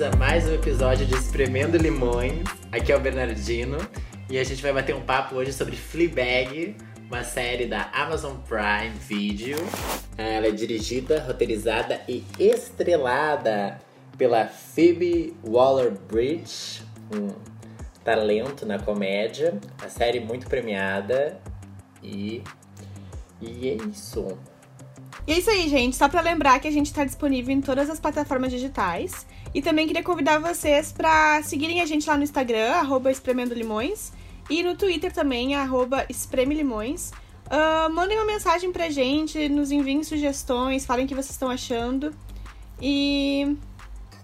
bem-vindos a mais um episódio de Espremendo Limões. Aqui é o Bernardino e a gente vai bater um papo hoje sobre Fleabag, uma série da Amazon Prime Video. Ela é dirigida, roteirizada e estrelada pela Phoebe Waller-Bridge, um talento na comédia. A série muito premiada e e é isso. E é isso aí, gente. Só para lembrar que a gente está disponível em todas as plataformas digitais. E também queria convidar vocês para seguirem a gente lá no Instagram, arroba Espremendo Limões. E no Twitter também, arroba Espreme Limões. Uh, mandem uma mensagem pra gente, nos enviem sugestões, falem o que vocês estão achando. E.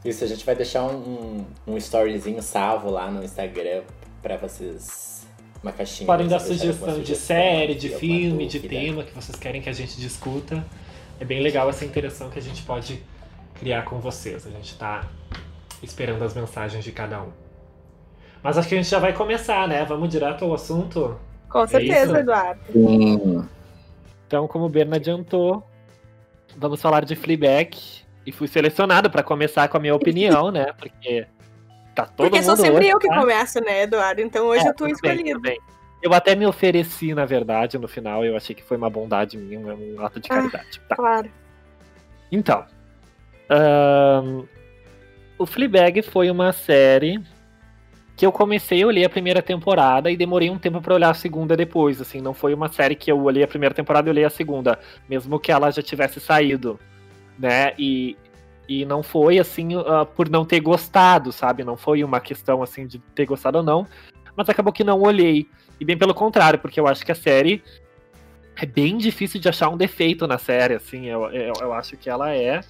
Isso, a gente vai deixar um, um, um storyzinho salvo lá no Instagram para vocês uma caixinha. Podem dar sugestão de série, de filme, de tema que vocês querem que a gente discuta. É bem legal essa interação que a gente pode criar com vocês. A gente está esperando as mensagens de cada um. Mas acho que a gente já vai começar, né? Vamos direto ao assunto. Com é certeza, é Eduardo. Então, como o Berna adiantou, vamos falar de Fleabag. E fui selecionado para começar com a minha opinião, né? Porque tá todo Porque mundo sou sempre hoje, eu que tá? começo, né, Eduardo? Então hoje É, eu tô tudo bem, escolhido. tudo bem. Eu até me ofereci, na verdade, no final. Eu achei que foi uma bondade minha, um ato de Ah. caridade. Tá. Claro. Então, ahn, o Fleabag foi uma série que eu comecei, eu olhei a primeira temporada e demorei um tempo pra olhar a segunda depois, assim, não foi uma série que eu olhei a primeira temporada e olhei a segunda, mesmo que ela já tivesse saído, né? E, e não foi assim ah, por não ter gostado, sabe? Não foi uma questão assim de ter gostado ou não, mas acabou que não olhei. E bem pelo contrário, porque eu acho que a série é bem difícil de achar um defeito na série, assim, eu, eu, eu acho que ela é.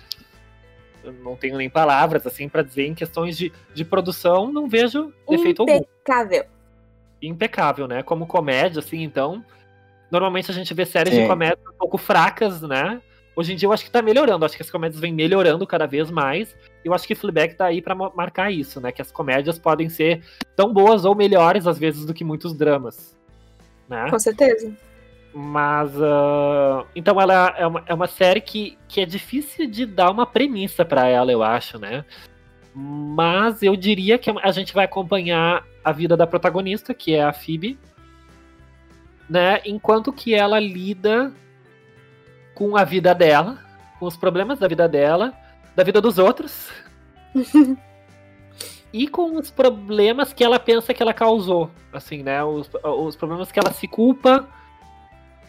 Eu não tenho nem palavras, assim, pra dizer em questões de, de produção, não vejo defeito algum. Impecável. Impecável, né? Como comédia, assim, então. Normalmente a gente vê séries Sim. de comédia um pouco fracas, né? Hoje em dia eu acho que tá melhorando, acho que as comédias vêm melhorando cada vez mais. E eu acho que Fleabag tá aí pra mo- marcar isso, né? Que as comédias podem ser tão boas ou melhores, às vezes, do que muitos dramas. Né? Com certeza. Mas. ah, então ela é uma, é uma série que, que é difícil de dar uma premissa pra ela, eu acho, né? Mas eu diria que a gente vai acompanhar a vida da protagonista, que é a Phoebe, né? Enquanto que ela lida com a vida dela, com os problemas da vida dela, da vida dos outros. e com os problemas que ela pensa que ela causou, assim, né? Os, os problemas que ela se culpa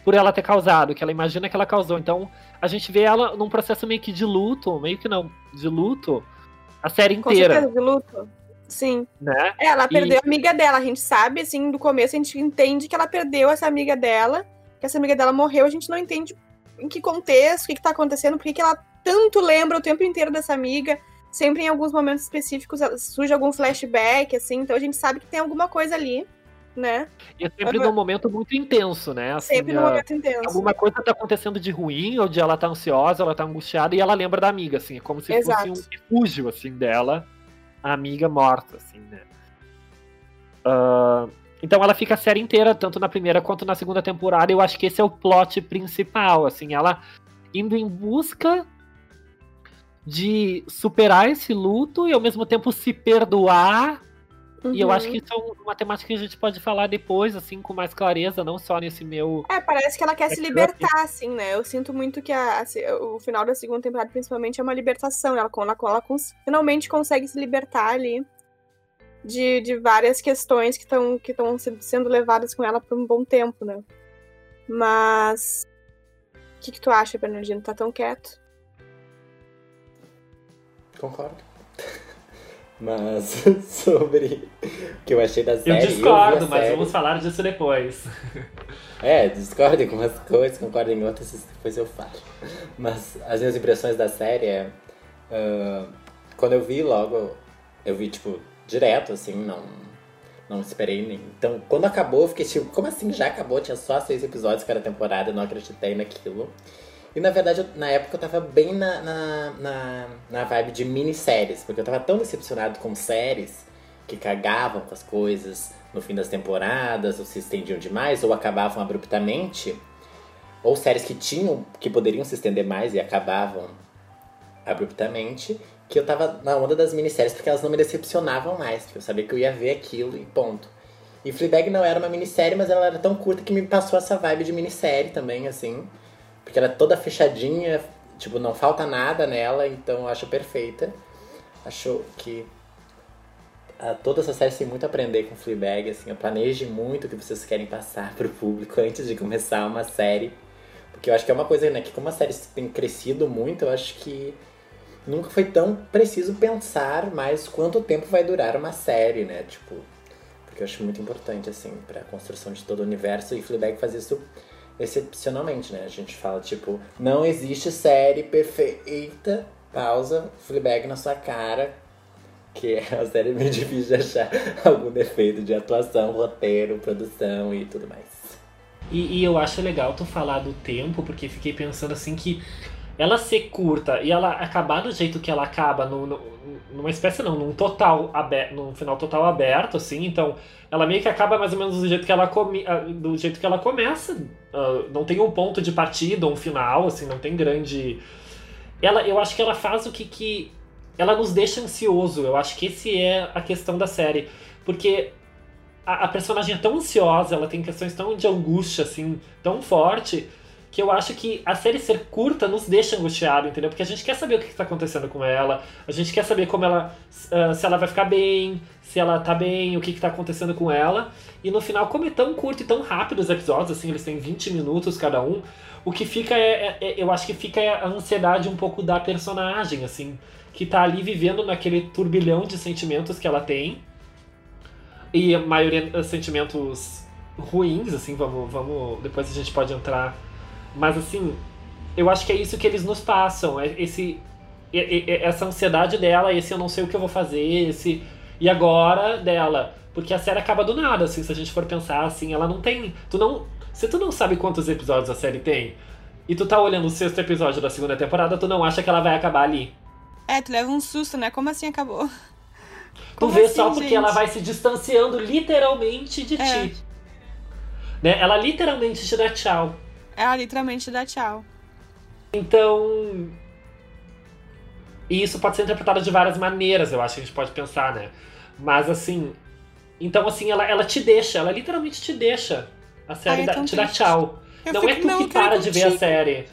por ela ter causado, que ela imagina que ela causou. Então, a gente vê ela num processo meio que de luto, meio que não, de luto, a série Com inteira, certeza, de luto. Sim. né? É, Ela E- perdeu a amiga dela. A gente sabe, assim, do começo a gente entende que ela perdeu essa amiga dela, que essa amiga dela morreu. A gente não entende em que contexto, o que, que tá acontecendo, por que ela tanto lembra o tempo inteiro dessa amiga. Sempre em alguns momentos específicos surge algum flashback, assim. Então a gente sabe que tem alguma coisa ali, né? E é sempre Aham. num momento muito intenso, né? Assim, Sempre ah, momento intenso. alguma coisa tá acontecendo de ruim, ou de ela tá ansiosa, ela tá angustiada, e ela lembra da amiga, assim, é como se Exato. fosse um refúgio, assim, dela, a amiga morta, assim, né? Ah, então ela fica a série inteira, tanto na primeira quanto na segunda temporada, eu acho que esse é o plot principal, assim, ela indo em busca de superar esse luto e ao mesmo tempo se perdoar e eu Uhum. acho que isso é um- uma temática que a gente pode falar depois, assim, com mais clareza, não só nesse meu. É, parece que ela quer se É que libertar, assim, né? Eu sinto muito que a- a se- o final da segunda temporada, principalmente, é uma libertação. Ela, ela, ela cons- finalmente consegue se libertar ali de, de várias questões que estão que tão se- sendo levadas com ela por um bom tempo, né? Mas. O que, que tu acha, Bernardino? Tá tão quieto? Concordo. Mas sobre o que eu achei da série. Eu discordo, a mas série. vamos falar disso depois. É, discordo com umas coisas, concordo em outras, depois eu falo. Mas as minhas impressões da série é. ah, quando eu vi logo, eu vi, tipo, direto, assim, não. Não esperei nem. Então, quando acabou, eu fiquei tipo, como assim já acabou? Tinha só seis episódios cada temporada, eu não acreditei naquilo. E na verdade, eu- na época eu tava bem na, na, na, na vibe de minisséries, porque eu tava tão decepcionado com séries que cagavam com as coisas no fim das temporadas, ou se estendiam demais, ou acabavam abruptamente, ou séries que tinham, que poderiam se estender mais e acabavam abruptamente, que eu tava na onda das minisséries porque elas não me decepcionavam mais. Porque eu sabia que eu ia ver aquilo e ponto. E Fleabag não era uma minissérie, mas ela era tão curta que me passou essa vibe de minissérie também, assim. Porque ela é toda fechadinha, tipo, não falta nada nela, então eu acho perfeita. Acho que a, toda essa série tem muito a aprender com Fleabag, assim. Eu planeje muito o que vocês querem passar pro público antes de começar uma série. Porque eu acho que é uma coisa, né, que como a série tem crescido muito, eu acho que nunca foi tão preciso pensar mais quanto tempo vai durar uma série, né? Tipo, porque eu acho muito importante, assim, pra construção de todo o universo. E Fleabag faz isso excepcionalmente, né? A gente fala, tipo, não existe série perfeita, pausa, Fleabag na sua cara, que é a série meio difícil de achar algum defeito de atuação, roteiro, produção e tudo mais. E, e, eu acho legal tu falar do tempo, porque fiquei pensando assim que ela ser curta e ela acabar do jeito que ela acaba, no, no, numa espécie não, num total aberto, num final total aberto, assim, então ela meio que acaba mais ou menos do jeito que ela, come, ah, do jeito que ela começa. Uh, não tem um ponto de partida, um final, assim, não tem grande. Ela, eu acho que ela faz o que, que. Ela nos deixa ansioso. Eu acho que esse é a questão da série. Porque a, a personagem é tão ansiosa, ela tem questões tão de angústia, assim, tão forte que eu acho que a série ser curta nos deixa angustiado, entendeu? Porque a gente quer saber o que está acontecendo com ela, a gente quer saber como ela. Uh, se ela vai ficar bem, se ela tá bem, o que, está acontecendo com ela. E no final, como é tão curto e tão rápido os episódios, assim, eles têm 20 minutos cada um, o que fica é, é, é, Eu acho que fica a ansiedade um pouco da personagem, assim, que tá ali vivendo naquele turbilhão de sentimentos que ela tem. E a maioria sentimentos ruins, assim, vamos, vamos. Depois a gente pode entrar mas assim, eu acho que é isso que eles nos passam. É esse, essa ansiedade dela, esse eu não sei o que eu vou fazer, esse e agora dela. Porque a série acaba do nada, assim, se a gente for pensar assim, ela não tem. Tu não. Se tu não sabe quantos episódios a série tem, e tu tá olhando o sexto episódio da segunda temporada, tu não acha que ela vai acabar ali. É, tu leva um susto, né? Como assim acabou? Tu Como vê assim, só porque gente? ela vai se distanciando literalmente de é. ti. Né? Ela literalmente te dá tchau. Ela literalmente dá tchau. Então. E isso pode ser interpretado de várias maneiras, eu acho que a gente pode pensar, né? Mas assim. Então, assim, ela, ela te deixa, ela literalmente te deixa. A série Ai, dá, te dá tchau. Eu não é tu não, que para de ver a série.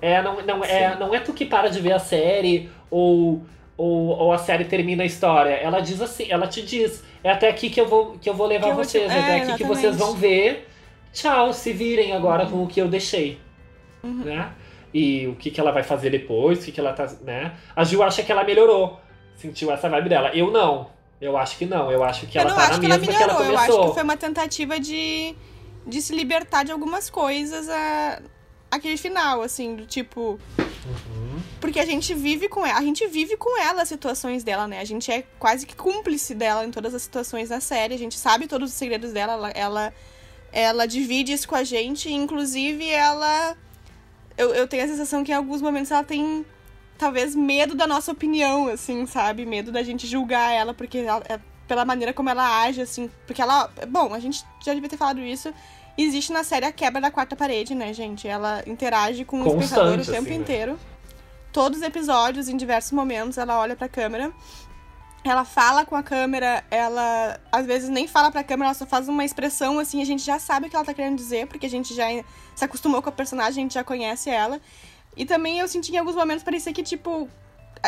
É, não, não, é, não é tu que para de ver a série ou, ou, ou a série termina a história. Ela diz assim, ela te diz, é até aqui que eu vou, que eu vou levar vocês, é, é até aqui exatamente. que vocês vão ver tchau, se virem agora com o que eu deixei. Uhum. Né? E o que, que ela vai fazer depois, o que, que ela tá. Né? A Gil acha que ela melhorou. Sentiu essa vibe dela. Eu não. Eu acho que não. Eu acho que eu ela tá na mesma ela que ela começou. Eu acho que foi uma tentativa de, de se libertar de algumas coisas a, aquele final, assim, do tipo. Uhum. Porque a gente vive com ela, a gente vive com ela as situações dela, né? A gente é quase que cúmplice dela em todas as situações da série. A gente sabe todos os segredos dela. Ela, ela ela divide isso com a gente, inclusive ela. Eu, eu tenho a sensação que em alguns momentos ela tem talvez medo da nossa opinião, assim, sabe? Medo da gente julgar ela, porque ela, é pela maneira como ela age, assim. Porque ela. Bom, a gente já devia ter falado isso. Existe na série a quebra da quarta parede, né, gente? Ela interage com Constante, o espectador o tempo assim, inteiro. Né? Todos os episódios, em diversos momentos, ela olha pra câmera ela fala com a câmera, ela às vezes nem fala pra câmera, ela só faz uma expressão assim, a gente já sabe o que ela tá querendo dizer, porque a gente já se acostumou com a personagem, a gente já conhece ela. E também eu senti em alguns momentos parecia que, tipo,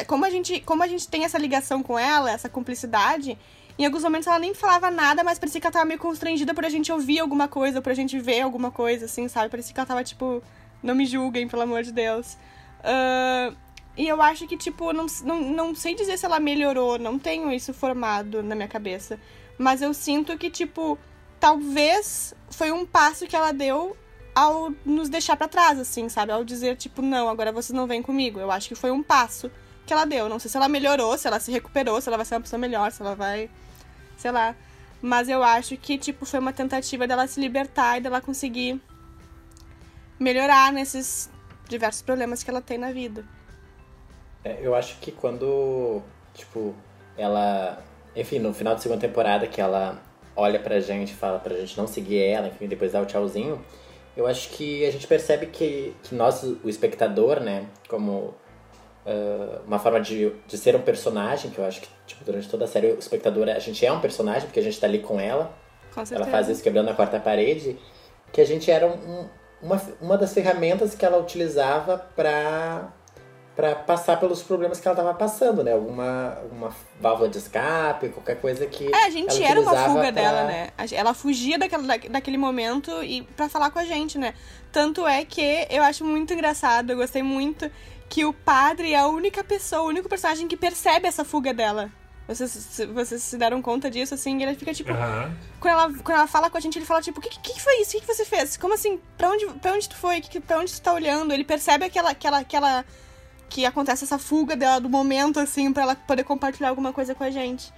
como a gente, como a gente tem essa ligação com ela, essa cumplicidade, em alguns momentos ela nem falava nada, mas parecia que ela tava meio constrangida por a gente ouvir alguma coisa, por a gente ver alguma coisa, assim, sabe? Parecia que ela tava, tipo, não me julguem, pelo amor de Deus. Uh, e eu acho que, tipo, não, não, não sei dizer se ela melhorou, não tenho isso formado na minha cabeça. Mas eu sinto que, tipo, talvez foi um passo que ela deu ao nos deixar para trás, assim, sabe? Ao dizer, tipo, não, agora você não vem comigo. Eu acho que foi um passo que ela deu. Não sei se ela melhorou, se ela se recuperou, se ela vai ser uma pessoa melhor, se ela vai. sei lá. Mas eu acho que, tipo, foi uma tentativa dela se libertar e dela conseguir melhorar nesses diversos problemas que ela tem na vida. É, eu acho que quando, tipo, ela. Enfim, no final da segunda temporada, que ela olha pra gente fala pra gente não seguir ela, enfim, depois dá o tchauzinho. Eu acho que a gente percebe que, que nós, o espectador, né, como uh, uma forma de, de ser um personagem, que eu acho que tipo, durante toda a série o espectador, a gente é um personagem, porque a gente tá ali com ela. Com Ela faz isso quebrando a quarta parede, que a gente era um- uma, uma das ferramentas que ela utilizava pra, pra passar pelos problemas que ela tava passando, né? Alguma, alguma válvula de escape, qualquer coisa que. É, a gente ela era uma fuga pra- dela, né? Ela fugia daquela, da- daquele momento e para falar com a gente, né? Tanto é que eu acho muito engraçado, eu gostei muito que o padre é a única pessoa, o único personagem que percebe essa fuga dela. Vocês, se- vocês se deram conta disso, assim? Ele fica tipo. Aham. Quando, ela, quando ela fala com a gente, ele fala tipo: O que, que, que foi isso? O que, que você fez? Como assim? Pra onde, pra onde tu foi? Que, que- pra onde tu tá olhando? Ele percebe aquela. aquela, aquela que acontece essa fuga dela do momento, assim, pra ela poder compartilhar alguma coisa com a gente.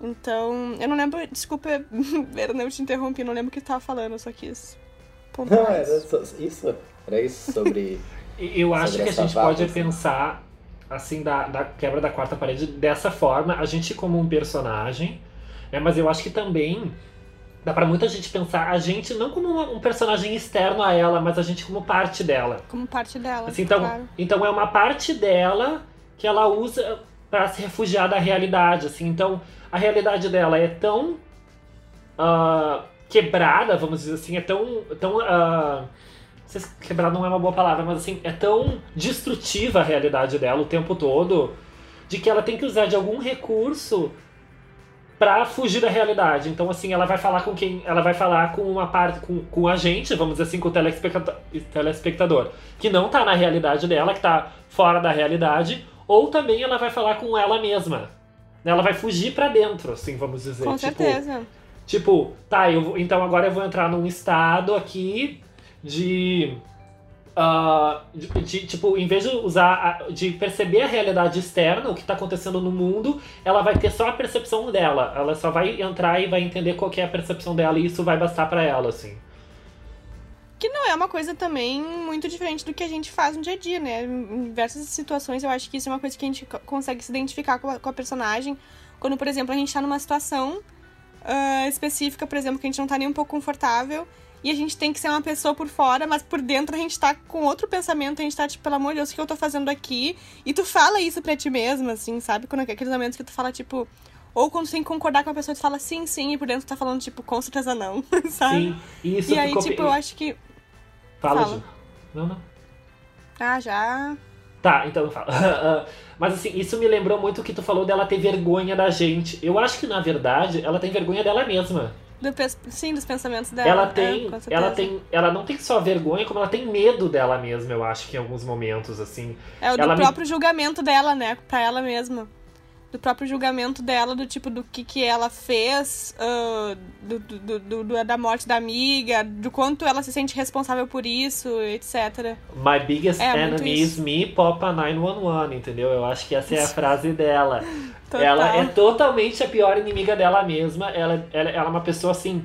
Então, eu não lembro. Desculpa, eu te interrompi, não lembro o que tava falando, eu só quis. Não, pontuar era isso. só- isso. Era isso sobre. Eu acho Sobre que a gente pode assim. pensar, assim, da, da quebra da quarta parede dessa forma, a gente como um personagem, né? Mas eu acho que também dá pra muita gente pensar a gente não como uma- um personagem externo a ela, mas a gente como parte dela. Como parte dela. Assim, então, claro. então é uma parte dela que ela usa pra se refugiar da realidade, assim. Então a realidade dela é tão ah, quebrada, vamos dizer assim, é tão tão não sei se quebrada não é uma boa palavra, mas assim é tão destrutiva a realidade dela o tempo todo, de que ela tem que usar de algum recurso pra fugir da realidade. Então, assim, ela vai falar com quem? Ela vai falar com uma parte, com, com a gente, vamos dizer assim, com o telespectador, telespectador, que não tá na realidade dela, que tá fora da realidade, ou também ela vai falar com ela mesma. Ela vai fugir pra dentro, assim, vamos dizer. Com Tipo, certeza. Tipo, tá, eu então agora eu vou entrar num estado aqui de. Ah, de, de, tipo, em vez de usar. a- de perceber a realidade externa, o que tá acontecendo no mundo, ela vai ter só a percepção dela. Ela só vai entrar e vai entender qual é a percepção dela e isso vai bastar pra ela, assim. Que não é uma coisa também muito diferente do que a gente faz no dia a dia, né? Em diversas situações, eu acho que isso é uma coisa que a gente co- consegue se identificar com a, com a personagem. Quando, por exemplo, a gente tá numa situação ah, específica, por exemplo, que a gente não tá nem um pouco confortável e a gente tem que ser uma pessoa por fora, mas por dentro a gente tá com outro pensamento, a gente tá tipo, pelo amor de Deus, o que eu tô fazendo aqui? E tu fala isso pra ti mesma, assim, sabe? Quando aqueles momentos que tu fala, tipo. Ou quando tu tem que concordar com a pessoa, tu fala sim, sim, e por dentro tu tá falando, tipo, com certeza não, sabe? Sim, e isso E aí, ficou. tipo, eu acho que. Fala, fala. Ju. Não, não. Ah, já. Tá, então não fala. Mas assim, isso me lembrou muito o que tu falou dela ter vergonha da gente. Eu acho que, na verdade, ela tem vergonha dela mesma. Do sim, dos pensamentos dela. Ela é, tem, certeza. ela tem, ela não tem só vergonha, como ela tem medo dela mesma, eu acho que em alguns momentos, assim. É o do ela me- próprio julgamento dela, né? Pra ela mesma. Do próprio julgamento dela, do tipo, do que, que ela fez, ah, do, do, do- do- da morte da amiga, do quanto ela se sente responsável por isso, etc. My biggest É, enemy is me, Popa 911, entendeu? Eu acho que essa é a frase dela. Total. Ela é totalmente a pior inimiga dela mesma. Ela, ela, ela é uma pessoa assim.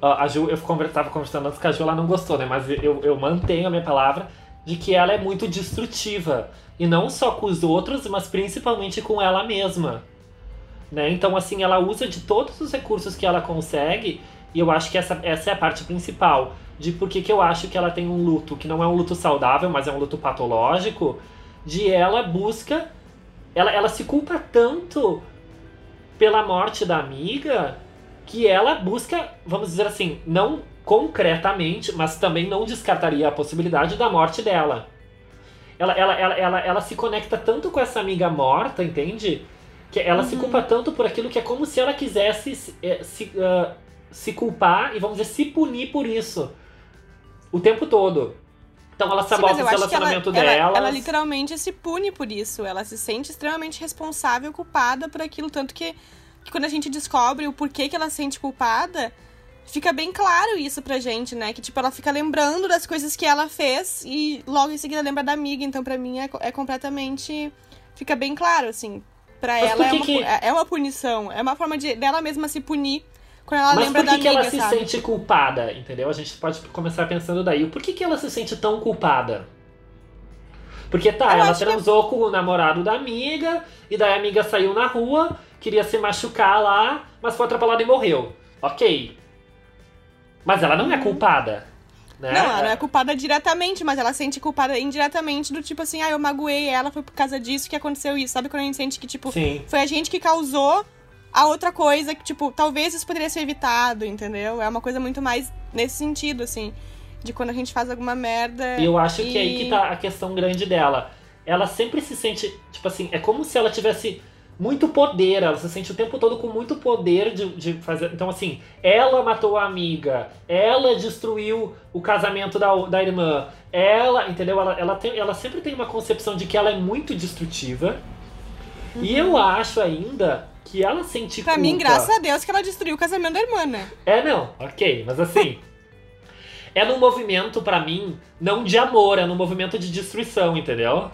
A Ju, eu conver- tava conversando antes com a Ju, ela não gostou, né? Mas eu, eu mantenho a minha palavra de que ela é muito destrutiva. E não só com os outros, mas principalmente com ela mesma. Né? Então, assim, ela usa de todos os recursos que ela consegue. E eu acho que essa, essa é a parte principal. De por que eu acho que ela tem um luto, que não é um luto saudável, mas é um luto patológico. De ela busca ela, ela se culpa tanto pela morte da amiga que ela busca, vamos dizer assim, não concretamente, mas também não descartaria a possibilidade da morte dela. Ela, ela, ela, ela, ela se conecta tanto com essa amiga morta, entende? Que ela se culpa tanto por aquilo que é como se ela quisesse se, eh, se, ah, se culpar e, vamos dizer, se punir por isso. O tempo todo. Então ela Sim, sabota eu o ela, relacionamento ela, dela. ela literalmente se pune por isso. Ela se sente extremamente responsável, culpada por aquilo. Tanto que, que quando a gente descobre o porquê que ela se sente culpada, fica bem claro isso pra gente, né? Que, tipo, ela fica lembrando das coisas que ela fez e logo em seguida lembra da amiga. Então, pra mim, é, é completamente... Fica bem claro, assim. Pra Mas ela por é que uma, que- é é uma punição. É uma forma de, dela mesma se punir quando ela Mas lembra por que, da que amiga, ela se sabe? sente culpada, entendeu? A gente pode começar pensando daí. Por que, que ela se sente tão culpada? Porque tá, Eu ela que- transou com o namorado da amiga, e daí a amiga saiu na rua, queria se machucar lá, mas foi atrapalhada e morreu. Ok. Mas ela não é culpada. Né? Não, ela não é culpada diretamente, mas ela sente culpada indiretamente do tipo assim, ah, eu magoei ela, foi por causa disso que aconteceu isso. Sabe quando a gente sente que, tipo, Sim. foi a gente que causou a outra coisa que, tipo, talvez isso poderia ser evitado, entendeu? É uma coisa muito mais nesse sentido, assim. De quando a gente faz alguma merda. E eu acho e... que é aí que tá a questão grande dela. Ela sempre se sente, tipo assim, é como se ela tivesse muito poder, ela se sente o tempo todo com muito poder de, de fazer. Então, assim, ela matou a amiga, ela destruiu o casamento da, da irmã, ela, entendeu? Ela, ela, tem, ela sempre tem uma concepção de que ela é muito destrutiva. E eu acho ainda que ela sente Pra culpa. mim, graças a Deus que ela destruiu o casamento da irmã, né? É, não, ok, mas assim. é num movimento, pra mim, não de amor, é num movimento de destruição, entendeu?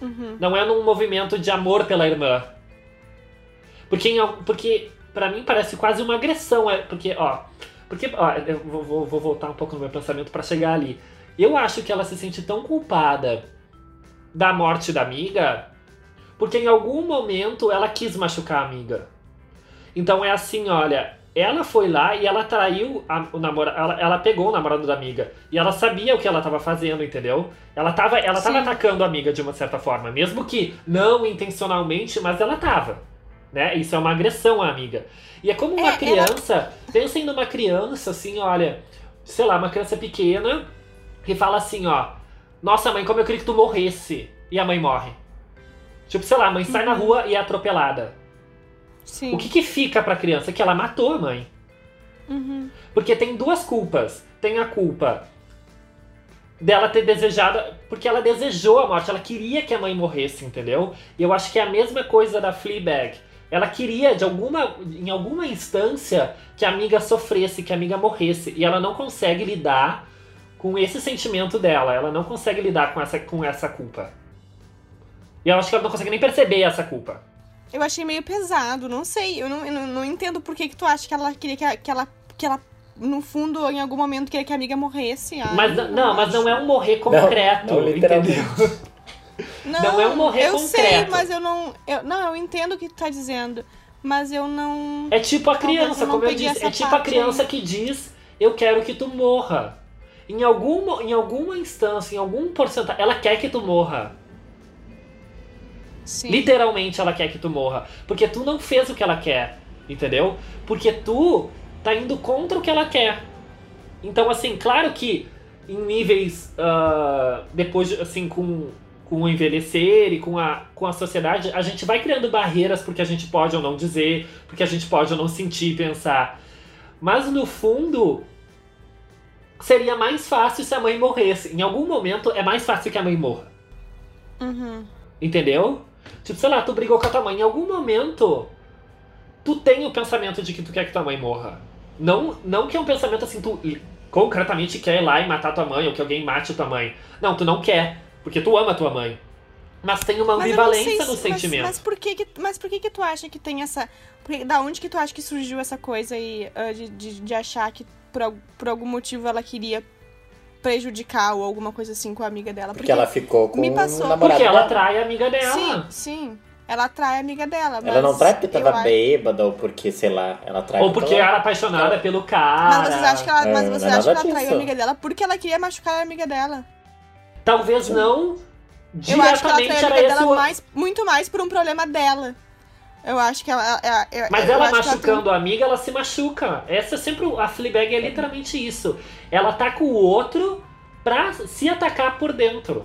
Uhum. Não é num movimento de amor pela irmã. Porque, em porque para mim parece quase uma agressão. É, porque, ó. Porque, ó, eu vou, vou- vou voltar um pouco no meu pensamento pra chegar ali. Eu acho que ela se sente tão culpada da morte da amiga, porque em algum momento ela quis machucar a amiga. Então é assim, olha, ela foi lá e ela traiu a- o namorado, ela, ela pegou o namorado da amiga e ela sabia o que ela tava fazendo, entendeu? Ela tava, ela tava atacando a amiga de uma certa forma, mesmo que não intencionalmente, mas ela tava, né? Isso é uma agressão à amiga. E é como uma É, ela- criança, pensem numa criança assim, olha, sei lá, uma criança pequena que fala assim, ó, nossa mãe, como eu queria que tu morresse. E a mãe morre. Tipo, sei lá, a mãe sai na rua e é atropelada. Sim. O que, que fica pra criança? Que ela matou a mãe. Uhum. Porque tem duas culpas. Tem a culpa dela ter desejado. Porque ela desejou a morte, ela queria que a mãe morresse, entendeu? E eu acho que é a mesma coisa da Fleabag. Ela queria, de alguma, em alguma instância, que a amiga sofresse, que a amiga morresse. E ela não consegue lidar com esse sentimento dela. Ela não consegue lidar com essa, com essa culpa. E eu acho que ela não consegue nem perceber essa culpa. Eu achei meio pesado, não sei. Eu não, eu não, não entendo por que, que tu acha que ela queria que, a- que ela. Que ela, no fundo, em algum momento, queria que a amiga morresse. Ai, Mas não, não, mas não é um morrer Não, concreto, não, literalmente. entendeu? Não, Não é um morrer eu sei, concreto. mas eu não. Eu, não, eu entendo o que tu tá dizendo. Mas eu não. É tipo a criança, eu como eu disse. É tipo a criança aí. que diz: Eu quero que tu morra. Em alguma, em alguma instância, em algum porcentagem, ela quer que tu morra. Sim. Literalmente ela quer que tu morra. Porque tu não fez o que ela quer. Entendeu? Porque tu tá indo contra o que ela quer. Então, assim, claro que em níveis. ah, depois, de- assim, com, com o envelhecer e com a, com a sociedade, a gente vai criando barreiras porque a gente pode ou não dizer, porque a gente pode ou não sentir e pensar. Mas no fundo. Seria mais fácil se a mãe morresse. Em algum momento é mais fácil que a mãe morra. Uhum. Entendeu? Tipo, sei lá, tu brigou com a tua mãe. Em algum momento, tu tem o pensamento de que tu quer que tua mãe morra. Não, não que é um pensamento assim, tu concretamente quer ir lá e matar tua mãe, ou que alguém mate tua mãe. Não, tu não quer, porque tu ama tua mãe. Mas tem uma ambivalência se- no mas- sentimento. Mas, por que que, mas por que que tu acha que tem essa... por que- da onde que tu acha que surgiu essa coisa aí ah, de, de, de achar que por, por algum motivo ela queria prejudicar ou alguma coisa assim com a amiga dela? Porque ela ficou com me o passou. namorado Porque ela trai a amiga Sim, dela. sim. Ela atrai a amiga dela, Ela não trai porque tava acho- bêbada ou porque, sei lá, ela trai Ou porque ela... era apaixonada pelo cara. Mas vocês acham que ela, É, mas vocês é acham que ela traiu a amiga dela porque ela queria machucar a amiga dela? Talvez não Eu acho que ela diretamente traiu a era amiga esse dela o... mais, muito mais por um problema dela. Eu acho que ela. ela- ela- Mas eu ela acho que tem- machucando a amiga, ela se machuca. Essa é sempre. o- A Fleabag é literalmente isso. Ela ataca o outro pra se atacar por dentro.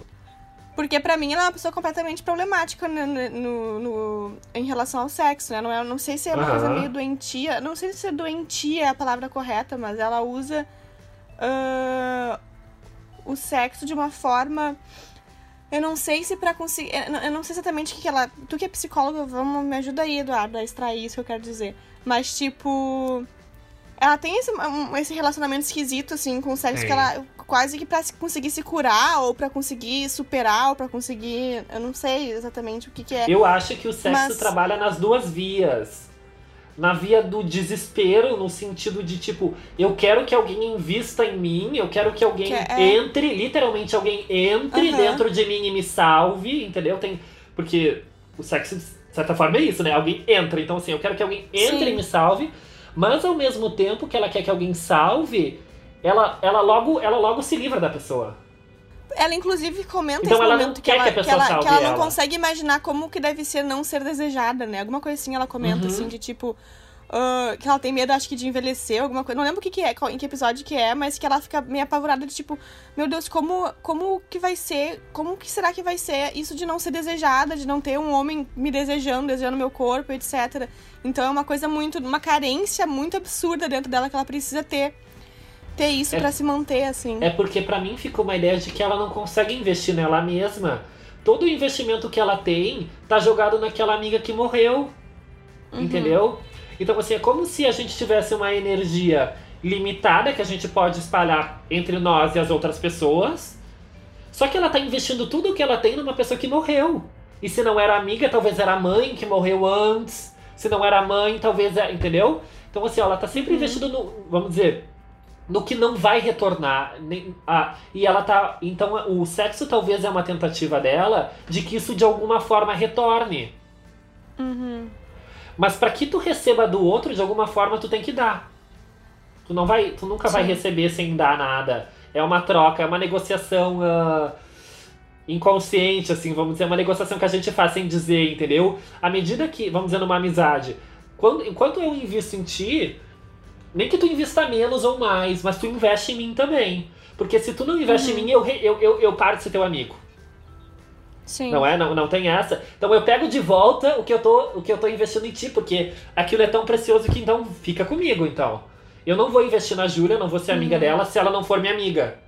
Porque pra mim ela é uma pessoa completamente problemática no, no- no- em relação ao sexo, né? Não, é, não sei se é uma Aham. coisa meio doentia. Não sei se doentia é a palavra correta, mas ela usa ah, o sexo de uma forma. Eu não sei se pra conseguir. Eu não- sei exatamente o que, que ela. Tu que é psicóloga, vamos, me ajuda aí, Eduardo, a extrair isso que eu quero dizer. Mas, tipo. Ela tem esse, um- esse relacionamento esquisito, assim, com o sexo, que ela quase que pra se- conseguir se curar, ou pra conseguir superar, ou pra conseguir. Eu não sei exatamente o que, que é. Eu acho que o sexo Mas- trabalha nas duas vias. Na via do desespero, no sentido de tipo, eu quero que alguém invista em mim, eu quero que alguém Que é- entre, literalmente alguém entre Aham. dentro de mim e me salve, entendeu? Tem, porque o sexo, de certa forma, é isso, né? Alguém entra. Então, assim, eu quero que alguém entre Sim. e me salve, mas ao mesmo tempo que ela quer que alguém salve, ela, ela, logo, ela logo se livra da pessoa. Ela, inclusive, comenta Então esse ela momento quer ela, que pessoa ela, salve ela não consegue imaginar como que deve ser não ser desejada, né? Alguma coisa assim ela comenta, Uhum. assim, de tipo... ah, que ela tem medo, acho que, de envelhecer, alguma coisa. Não lembro o que, que é, qual- em que episódio que é, mas que ela fica meio apavorada de tipo, meu Deus, como, como que vai ser? Como que será que vai ser isso de não ser desejada, de não ter um homem me desejando, desejando meu corpo, etc. Então é uma coisa muito, uma carência muito absurda dentro dela que ela precisa ter. Ter isso É- pra se manter, assim. É porque pra mim ficou uma ideia de que ela não consegue investir nela mesma. Todo o investimento que ela tem tá jogado naquela amiga que morreu. Uhum. Entendeu? Então, assim, é como se a gente tivesse uma energia limitada que a gente pode espalhar entre nós e as outras pessoas. Só que ela tá investindo tudo o que ela tem numa pessoa que morreu. E se não era amiga, talvez era a mãe que morreu antes. Se não era a mãe, talvez é. Entendeu? Então, assim, ela tá sempre investindo no. Vamos dizer. No que não vai retornar. Nem, ah, e ela tá. Então, o sexo talvez é uma tentativa dela de que isso de alguma forma retorne. Uhum. Mas pra que tu receba do outro, de alguma forma tu tem que dar. Tu não vai, tu nunca vai Sim. receber sem dar nada. É uma troca, é uma negociação ah, inconsciente, assim, vamos dizer, uma negociação que a gente faz sem dizer, entendeu? À medida que, vamos dizer, numa amizade, quando, enquanto eu invisto em ti, nem que tu invista menos ou mais, mas tu investe em mim também. Porque se tu não investe em mim, eu, eu, eu, eu paro de ser teu amigo. Sim. Não é? Não, não tem essa. Então eu pego de volta o que eu tô, o que eu tô investindo em ti, porque aquilo é tão precioso que então fica comigo, então. Eu não vou investir na Júlia, não vou ser amiga dela se ela não for minha amiga.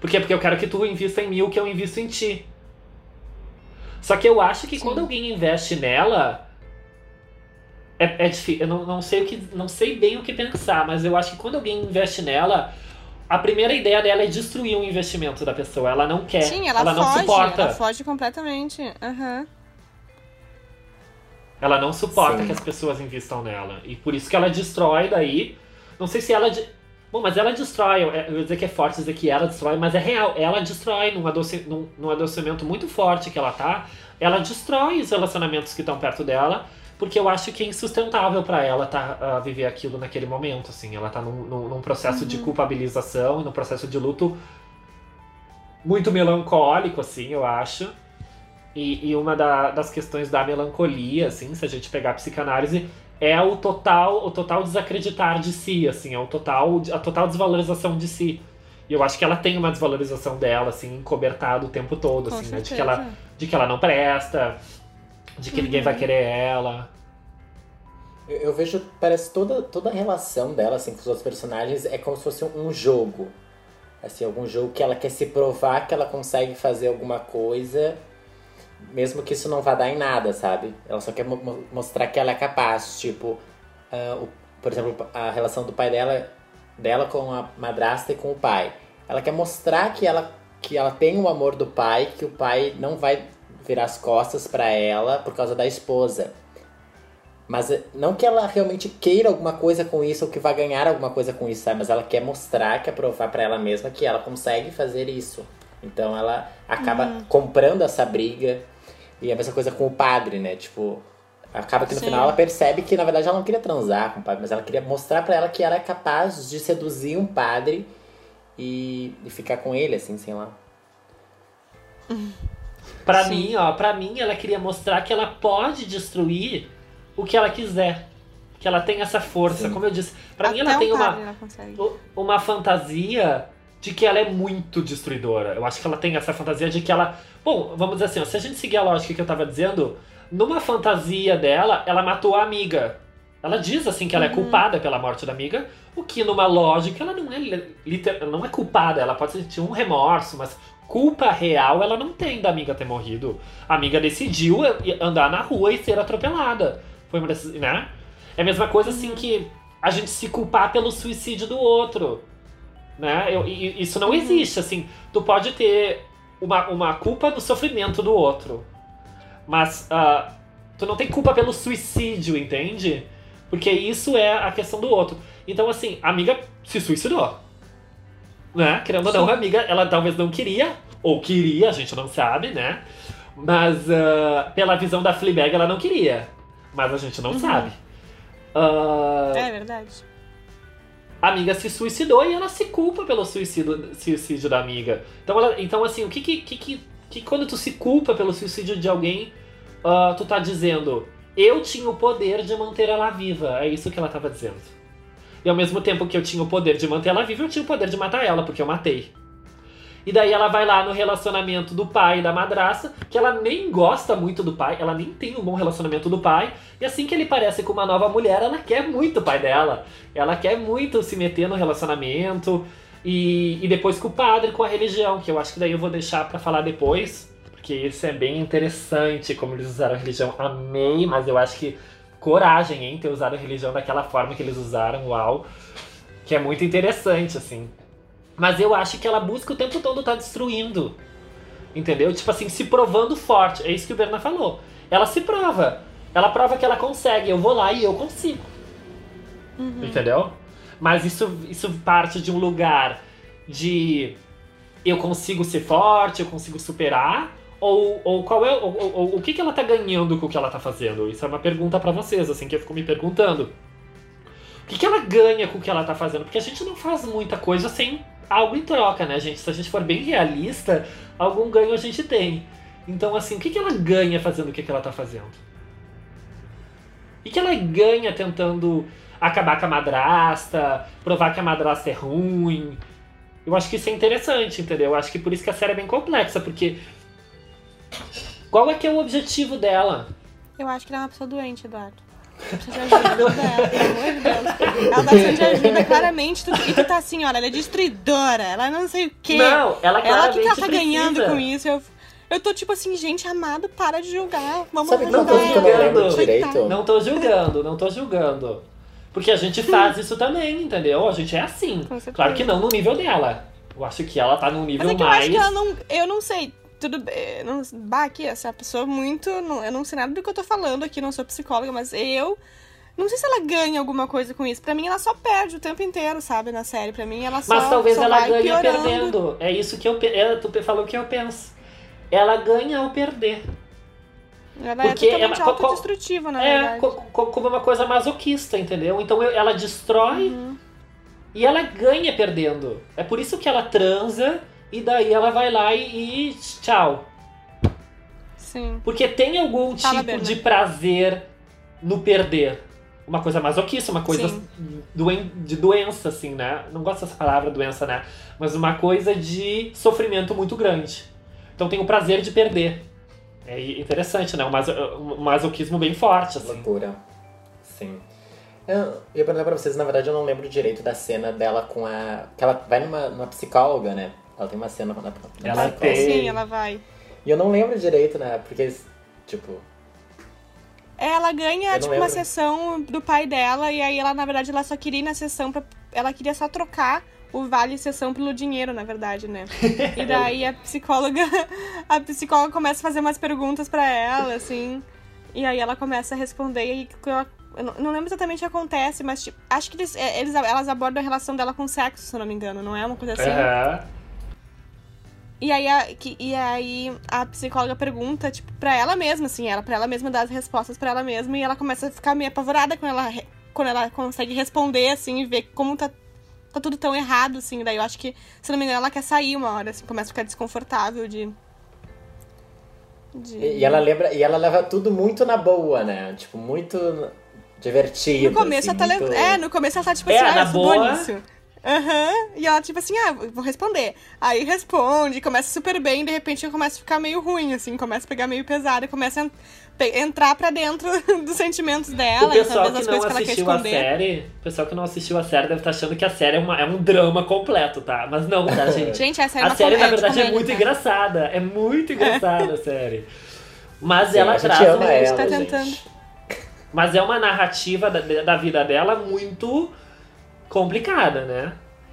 Por quê? Porque eu quero que tu invista em mim o que eu invisto em ti. Só que eu acho que Sim. quando alguém investe nela. É, é difícil. Eu não, não, sei o que, não sei bem o que pensar, mas eu acho que quando alguém investe nela, a primeira ideia dela é destruir o investimento da pessoa. Ela não quer. Sim, ela, não foge. suporta. Ela foge completamente. Aham. Ela não suporta Sim. que as pessoas invistam nela. E por isso que ela destrói daí. Não sei se ela. de- Bom, mas ela destrói. Eu ia dizer que é forte dizer que ela destrói, mas é real. Ela destrói num, adoce, num, num adoecimento muito forte que ela tá. Ela destrói os relacionamentos que estão perto dela. Porque eu acho que é insustentável pra ela tá, ah, viver aquilo naquele momento, assim. Ela tá num, num, num processo de culpabilização e num processo de luto muito melancólico, assim, eu acho. E, e uma da- das questões da melancolia, assim, se a gente pegar a psicanálise, é o total, o total desacreditar de si, assim, é o total, a total desvalorização de si. E eu acho que ela tem uma desvalorização dela, assim, encobertada o tempo todo, Com assim, né? De que, ela, de que ela não presta, de que ninguém vai querer ela. Eu, eu vejo, parece toda, toda a relação dela, assim, com os outros personagens é como se fosse um jogo. Assim, algum jogo que ela quer se provar que ela consegue fazer alguma coisa, mesmo que isso não vá dar em nada, sabe? Ela só quer mo- mo- mostrar que ela é capaz. Tipo, ah, o- por exemplo, a relação do pai dela, dela com a madrasta e com o pai. Ela quer mostrar que ela, que ela tem o amor do pai, que o pai não vai virar as costas pra ela por causa da esposa. Mas eh, não que ela realmente queira alguma coisa com isso ou que vá ganhar alguma coisa com isso, sabe? Mas ela quer mostrar, quer provar pra ela mesma que ela consegue fazer isso. Então ela acaba comprando essa briga. E a mesma coisa com o padre, né? Tipo, acaba que no Sim. final ela percebe que na verdade ela não queria transar com o padre, mas ela queria mostrar pra ela que ela é capaz de seduzir um padre e, e ficar com ele, assim, sei lá. Pra Sim. mim, ó, pra mim ela queria mostrar que ela pode destruir o que ela quiser. Que ela tem essa força, Sim. como eu disse. Pra mim ela tem uma, ela uma fantasia de que ela é muito destruidora. Eu acho que ela tem essa fantasia de que ela. Bom, vamos dizer assim, ó, se a gente seguir a lógica que eu tava dizendo, numa fantasia dela, ela matou a amiga. Ela diz assim que ela é culpada pela morte da amiga, o que numa lógica ela não é li- liter- ela não é culpada, ela pode sentir um remorso, mas culpa real ela não tem da amiga ter morrido. A amiga decidiu andar na rua e ser atropelada. Foi uma dessas, né? É a mesma coisa assim que a gente se culpar pelo suicídio do outro. Né? Eu- isso não existe, assim. Tu pode ter uma, uma culpa do sofrimento do outro. Mas ah, tu não tem culpa pelo suicídio, entende? Porque isso é a questão do outro. Então, assim, a amiga se suicidou. Né? Querendo ou não, a amiga, ela talvez não queria, ou queria, a gente não sabe, né? Mas ah, pela visão da Fleabag, ela não queria. Mas a gente não sabe. Ah, É verdade. a amiga se suicidou e ela se culpa pelo suicídio, suicídio da amiga. Então, ela, então assim, o que que, que que, quando tu se culpa pelo suicídio de alguém, uh, tu tá dizendo, eu tinha o poder de manter ela viva. É isso que ela tava dizendo. E ao mesmo tempo que eu tinha o poder de manter ela viva, eu tinha o poder de matar ela, porque eu matei. E daí ela vai lá no relacionamento do pai e da madraça, que ela nem gosta muito do pai, ela nem tem um bom relacionamento do pai. E assim que ele parece com uma nova mulher, ela quer muito o pai dela. Ela quer muito se meter no relacionamento. E, e depois com o padre, com a religião, que eu acho que daí eu vou deixar para falar depois, porque isso é bem interessante como eles usaram a religião. Amei, mas eu acho que coragem, hein, ter usado a religião daquela forma que eles usaram, uau. Que é muito interessante, assim. Mas eu acho que ela busca o tempo todo estar tá destruindo. Entendeu? Tipo assim, se provando forte. É isso que o Berna falou. Ela se prova. Ela prova que ela consegue. Eu vou lá e eu consigo. Uhum. Entendeu? Mas isso, isso parte de um lugar de eu consigo ser forte, eu consigo superar. Ou, ou qual é ou, ou, o que, que ela tá ganhando com o que ela tá fazendo? Isso é uma pergunta para vocês, assim, que eu fico me perguntando. O que, que ela ganha com o que ela tá fazendo? Porque a gente não faz muita coisa sem algo em troca, né, gente? Se a gente for bem realista, algum ganho a gente tem. Então, assim, o que, que ela ganha fazendo o que, que ela tá fazendo? O que ela ganha tentando acabar com a madrasta, provar que a madrasta é ruim? Eu acho que isso é interessante, entendeu? Eu acho que por isso que a série é bem complexa, porque. Qual é que é o objetivo dela? Eu acho que ela é uma pessoa doente, Eduardo. Precisa de ajuda dela, pelo amor de Deus. Ela tá precisando de ajuda, claramente. Tu, e tu tá assim, olha, ela é destruidora, ela não sei o quê. Não, ela claramente Ela, o que, que ela tá precisa. ganhando com isso? Eu, eu tô tipo assim, gente amado, para de julgar. Vamos Sabe ajudar uma coisa que eu não lembro Coitada. direito? Não tô julgando, não tô julgando. Porque a gente faz isso também, entendeu? A gente é assim. Claro que não no nível dela. Eu acho que ela tá num nível Mas é que eu mais. acho que ela não. Eu não sei. Tudo bem. Não, bah, aqui, essa pessoa muito. Não, eu não sei nada do que eu tô falando aqui, não sou psicóloga, mas eu. Não sei se ela ganha alguma coisa com isso. Pra mim, ela só perde o tempo inteiro, sabe, na série. Pra mim, ela só. Mas talvez só ela ganhe piorando. perdendo. É isso que eu. pe- é, Tu falou o que eu penso. Ela ganha ao perder. Ela Porque é totalmente ela- autodestrutiva, na É, verdade. co- co- como uma coisa masoquista, entendeu? Então ela destrói Uhum. e ela ganha perdendo. É por isso que ela transa e daí ela vai lá e, e tchau. Sim. Porque tem algum Fala, tipo Berna. de prazer no perder. Uma coisa masoquista, uma coisa doen de doença, assim, né? Não gosto dessa palavra doença, né? Mas uma coisa de sofrimento muito grande. Então tem o prazer de perder. É interessante, né? Um, maso um masoquismo bem forte, assim. Loucura. Sim. Eu ia perguntar pra vocês, na verdade eu não lembro direito da cena dela com a. Que ela vai numa, numa psicóloga, né? Ela tem uma cena na, na Ela tem. Sim, ela vai. E eu não lembro direito, né? Porque, tipo. Ela ganha, tipo, uma lembro. sessão do pai dela, e aí ela, na verdade, ela só queria ir na sessão pra. Ela queria só trocar o vale sessão pelo dinheiro, na verdade, né? E daí a psicóloga. A psicóloga começa a fazer umas perguntas pra ela, assim. E aí ela começa a responder e ela- eu não- lembro exatamente o que acontece, mas tipo, acho que eles, é, eles, elas abordam a relação dela com o sexo, se eu não me engano, não é uma coisa assim? Aham. E aí, a, que- e aí a psicóloga pergunta, tipo, pra ela mesma, assim, ela, pra ela mesma dar as respostas pra ela mesma, e ela começa a ficar meio apavorada quando ela, quando ela consegue responder, assim, e ver como tá, tá tudo tão errado, assim. Daí eu acho que, se não me engano, ela quer sair uma hora, assim, começa a ficar desconfortável de. de... E, e ela lembra. E ela leva tudo muito na boa, né? Tipo, muito divertido. No começo assim, ela tá. muito... le- É, no começo ela tá tipo É, assim, ah, na eu sou boa nisso. Aham. E ela, tipo assim, ah, vou responder. Aí responde, começa super bem, de repente começa a ficar meio ruim, assim, começa a pegar meio pesado, começa a entrar pra dentro dos sentimentos dela, O e pessoal que as não coisas que assistiu a série, o pessoal que não assistiu a série deve estar achando que a série é, uma- é um drama completo, tá? Mas não, tá, gente? Gente, essa é a uma série, na comédia, verdade, é muito tá? engraçada. É muito engraçada a série. Mas Sim, ela a gente traz ama um- ela, tá gente. tentando. Mas é uma narrativa da, da vida dela muito complicada, né?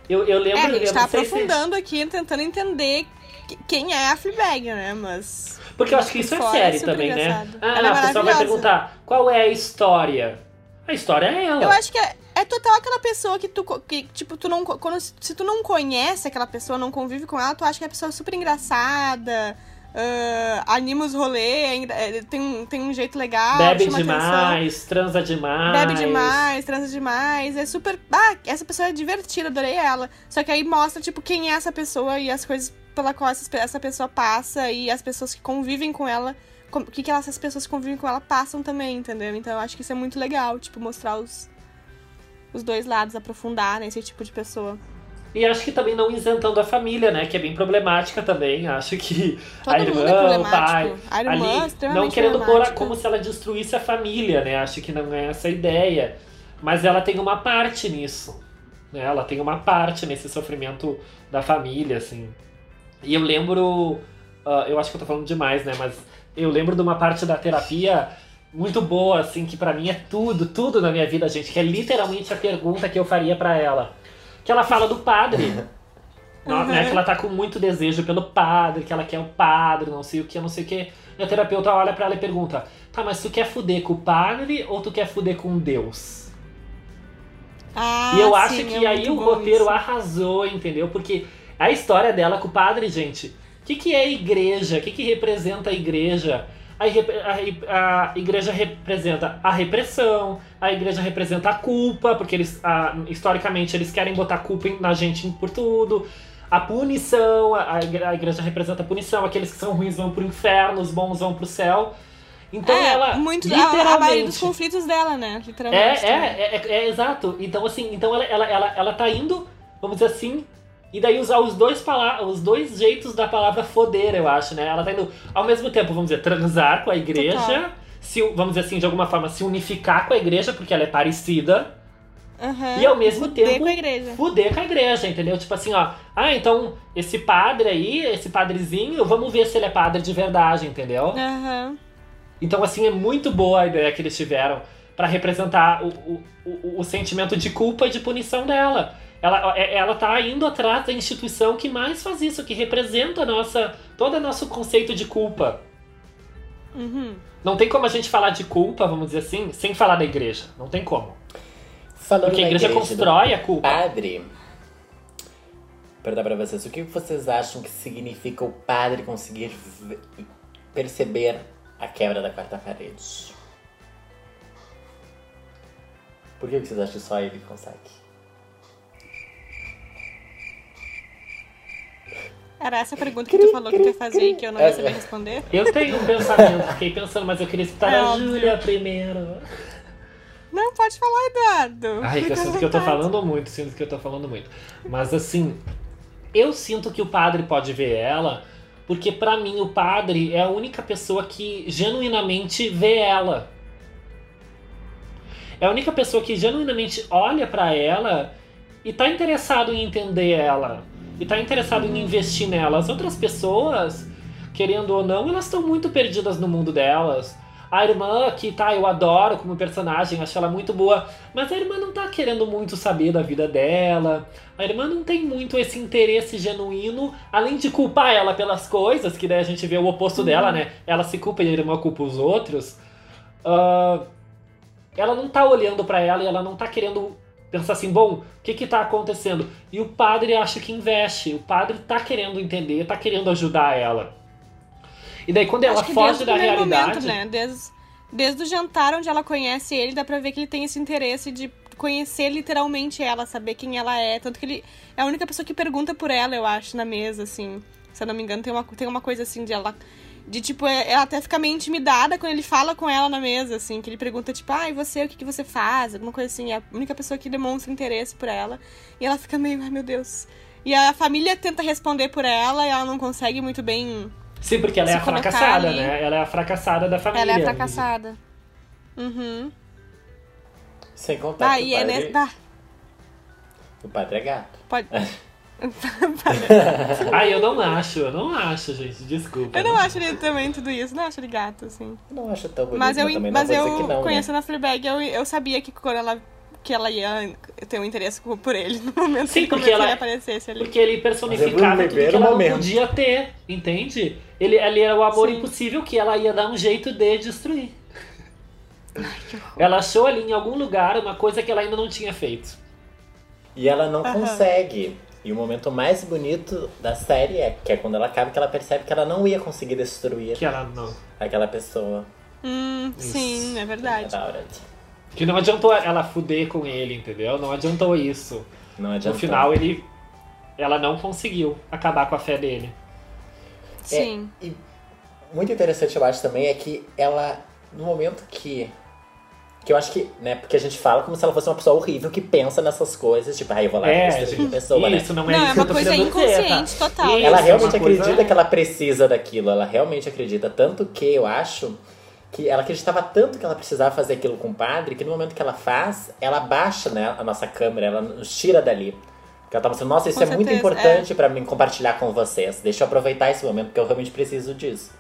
Eu, eu lembro. É, a gente eu tá sei se- aprofundando aqui, tentando entender que- quem é a Fleabag, né? Mas. Porque eu acho que isso é é série super também, né? Ah, Ela é a pessoa vai perguntar qual é a história. A história é ela. Eu acho que é, é total aquela pessoa que tu, que, tipo, tu não, quando, se tu não conhece aquela pessoa, não convive com ela, tu acha que a pessoa é super engraçada, uh, anima os rolês, é, tem, um, tem um jeito legal. Bebe demais, atenção. transa demais. Bebe demais, transa demais. É super. Ah, essa pessoa é divertida, adorei ela. Só que aí mostra, tipo, quem é essa pessoa e as coisas pela qual essa pessoa passa e as pessoas que convivem com ela. O que, que essas pessoas que convivem com ela passam também, entendeu? Então eu acho que isso é muito legal, tipo, mostrar os, os dois lados, aprofundar nesse tipo de pessoa. E acho que também não isentando a família, né? Que é bem problemática também. Acho que Todo a irmã, é o pai, a irmã ali, não querendo pôr como se ela destruísse a família, né? Acho que não é essa a ideia. Mas ela tem uma parte nisso. Né? Ela tem uma parte nesse sofrimento da família, assim. E eu lembro. Uh, eu acho que eu tô falando demais, né? Mas eu lembro de uma parte da terapia muito boa, assim, que para mim é tudo, tudo na minha vida, gente, que é literalmente a pergunta que eu faria para ela que ela fala do padre. Uhum. Né, que ela tá com muito desejo pelo padre, que ela quer o padre, não sei o que, não sei o que. E a terapeuta olha para ela e pergunta: Tá, mas tu quer fuder com o padre ou tu quer fuder com Deus? Ah, e eu sim, acho que é aí o roteiro isso. arrasou, entendeu? Porque a história dela com o padre, gente, o que, que é igreja? O que, que representa a igreja? A, a, igreja representa a repressão, a igreja representa a culpa, porque eles, a, historicamente, eles querem botar culpa na gente por tudo. A punição, a, a igreja representa a punição, aqueles que são ruins vão pro inferno, os bons vão pro céu. Então é, ela. Muito, literalmente, a, a maioria dos conflitos dela, né? Literalmente. É, é, é, é, exato. Então, assim, então ela, ela, ela, ela tá indo, vamos dizer assim, e daí usar os dois, os dois jeitos da palavra foder, eu acho, né? Ela tá indo, ao mesmo tempo, vamos dizer, transar com a igreja, se, vamos dizer assim, de alguma forma, se unificar com a igreja, porque ela é parecida. Uhum. E ao mesmo fuder tempo. com a igreja. Fuder com a igreja, entendeu? Tipo assim, ó. Ah, então, esse padre aí, esse padrezinho, vamos ver se ele é padre de verdade, entendeu? Uhum. Então, assim, é muito boa a ideia que eles tiveram para representar o, o, o, o sentimento de culpa e de punição dela. Ela, é, ela tá indo atrás da instituição que mais faz isso, que representa a nossa, todo o nosso conceito de culpa. Uhum. Não tem como a gente falar de culpa, vamos dizer assim, sem falar da igreja. Não tem como. Falando Porque a igreja, igreja constrói a culpa. Padre. Perguntar pra vocês, o que vocês acham que significa o padre conseguir perceber a quebra da quarta parede? Por que vocês acham que só ele consegue? Era essa a pergunta que tu falou que tu ia fazer e que eu não ia saber responder? Eu tenho um pensamento, fiquei pensando, mas eu queria escutar É a. Júlia primeiro. Não, pode falar, Eduardo. Ai, que eu sinto que eu tô falando muito, sinto que eu tô falando muito. Mas assim, eu sinto que o padre pode ver ela, porque pra mim o padre é a única pessoa que genuinamente vê ela. É a única pessoa que genuinamente olha pra ela e tá interessado em entender ela. E tá interessado em investir nela. As outras pessoas, querendo ou não, elas estão muito perdidas no mundo delas. A irmã, que tá, eu adoro como personagem, acho ela muito boa, mas a irmã não tá querendo muito saber da vida dela. A irmã não tem muito esse interesse genuíno, além de culpar ela pelas coisas, que daí a gente vê o oposto dela, né? Ela se culpa e a irmã culpa os outros. Ah, ela não tá olhando pra ela e ela não tá querendo pensar assim, bom, o que que tá acontecendo? E o padre acha que investe, o padre tá querendo entender, tá querendo ajudar ela. E daí quando ela foge da realidade, Momento, né? desde, desde o jantar onde ela conhece ele, dá pra ver que ele tem esse interesse de conhecer literalmente ela, saber quem ela é. Tanto que ele é a única pessoa que pergunta por ela, eu acho, na mesa, assim. Se eu não me engano, tem uma, tem uma coisa assim de ela. De tipo, é- ela até fica meio intimidada quando ele fala com ela na mesa, assim, que ele pergunta, tipo, ah, e você, o que, que você faz? Alguma coisa assim. É a única pessoa que demonstra interesse por ela. E ela fica meio, ai meu Deus. E a família tenta responder por ela e ela não consegue muito bem sim, porque ela é a fracassada, ali. né? Ela é a fracassada da família. Ela é a fracassada. Uhum. Sem contar Ah, que o e é nesse. O padre é gato. pode. Ah, eu não acho, eu não acho, gente, desculpa. Eu não acho ele também tudo isso, não acho ele gato, assim. Eu não acho tão bonito, Mas eu, também mas não eu não, né? conhecendo a Fleabag, eu, eu sabia que quando ela, que ela ia ter um interesse por ele no momento Sim, que porque ele ela- aparecesse ali. Porque ele personificava é tudo que ela não momento. podia ter, entende? Ele, ele era o amor Sim. impossível que ela ia dar um jeito de destruir. Ela achou ali em algum lugar uma coisa que ela ainda não tinha feito. E ela não consegue. E o momento mais bonito da série é que é quando ela acaba que ela percebe que ela não ia conseguir destruir Que ela não. aquela pessoa. Hum, sim, é É verdade. Que não adiantou ela fuder com ele, entendeu? Não adiantou isso. Não No adianta. final ele. Ela não conseguiu acabar com a fé dele. Sim. E muito interessante, eu acho, também, é que ela, no momento que. Que eu acho que, né, porque a gente fala como se ela fosse uma pessoa horrível que pensa nessas coisas, tipo, ah, eu vou lá É, destruir gente, pessoa, né? isso não é Não, isso é que uma eu tô coisa dizer, tá? inconsciente total. Isso, Ela é realmente uma coisa- acredita que ela precisa daquilo, ela realmente acredita. Tanto que eu acho que ela acreditava tanto que ela precisava fazer aquilo com o padre, que no momento que ela faz, ela baixa né, a nossa câmera, ela nos tira dali. Porque ela tava assim, nossa, isso Com é muito certeza, importante pra mim compartilhar com vocês. Deixa eu aproveitar esse momento, porque eu realmente preciso disso.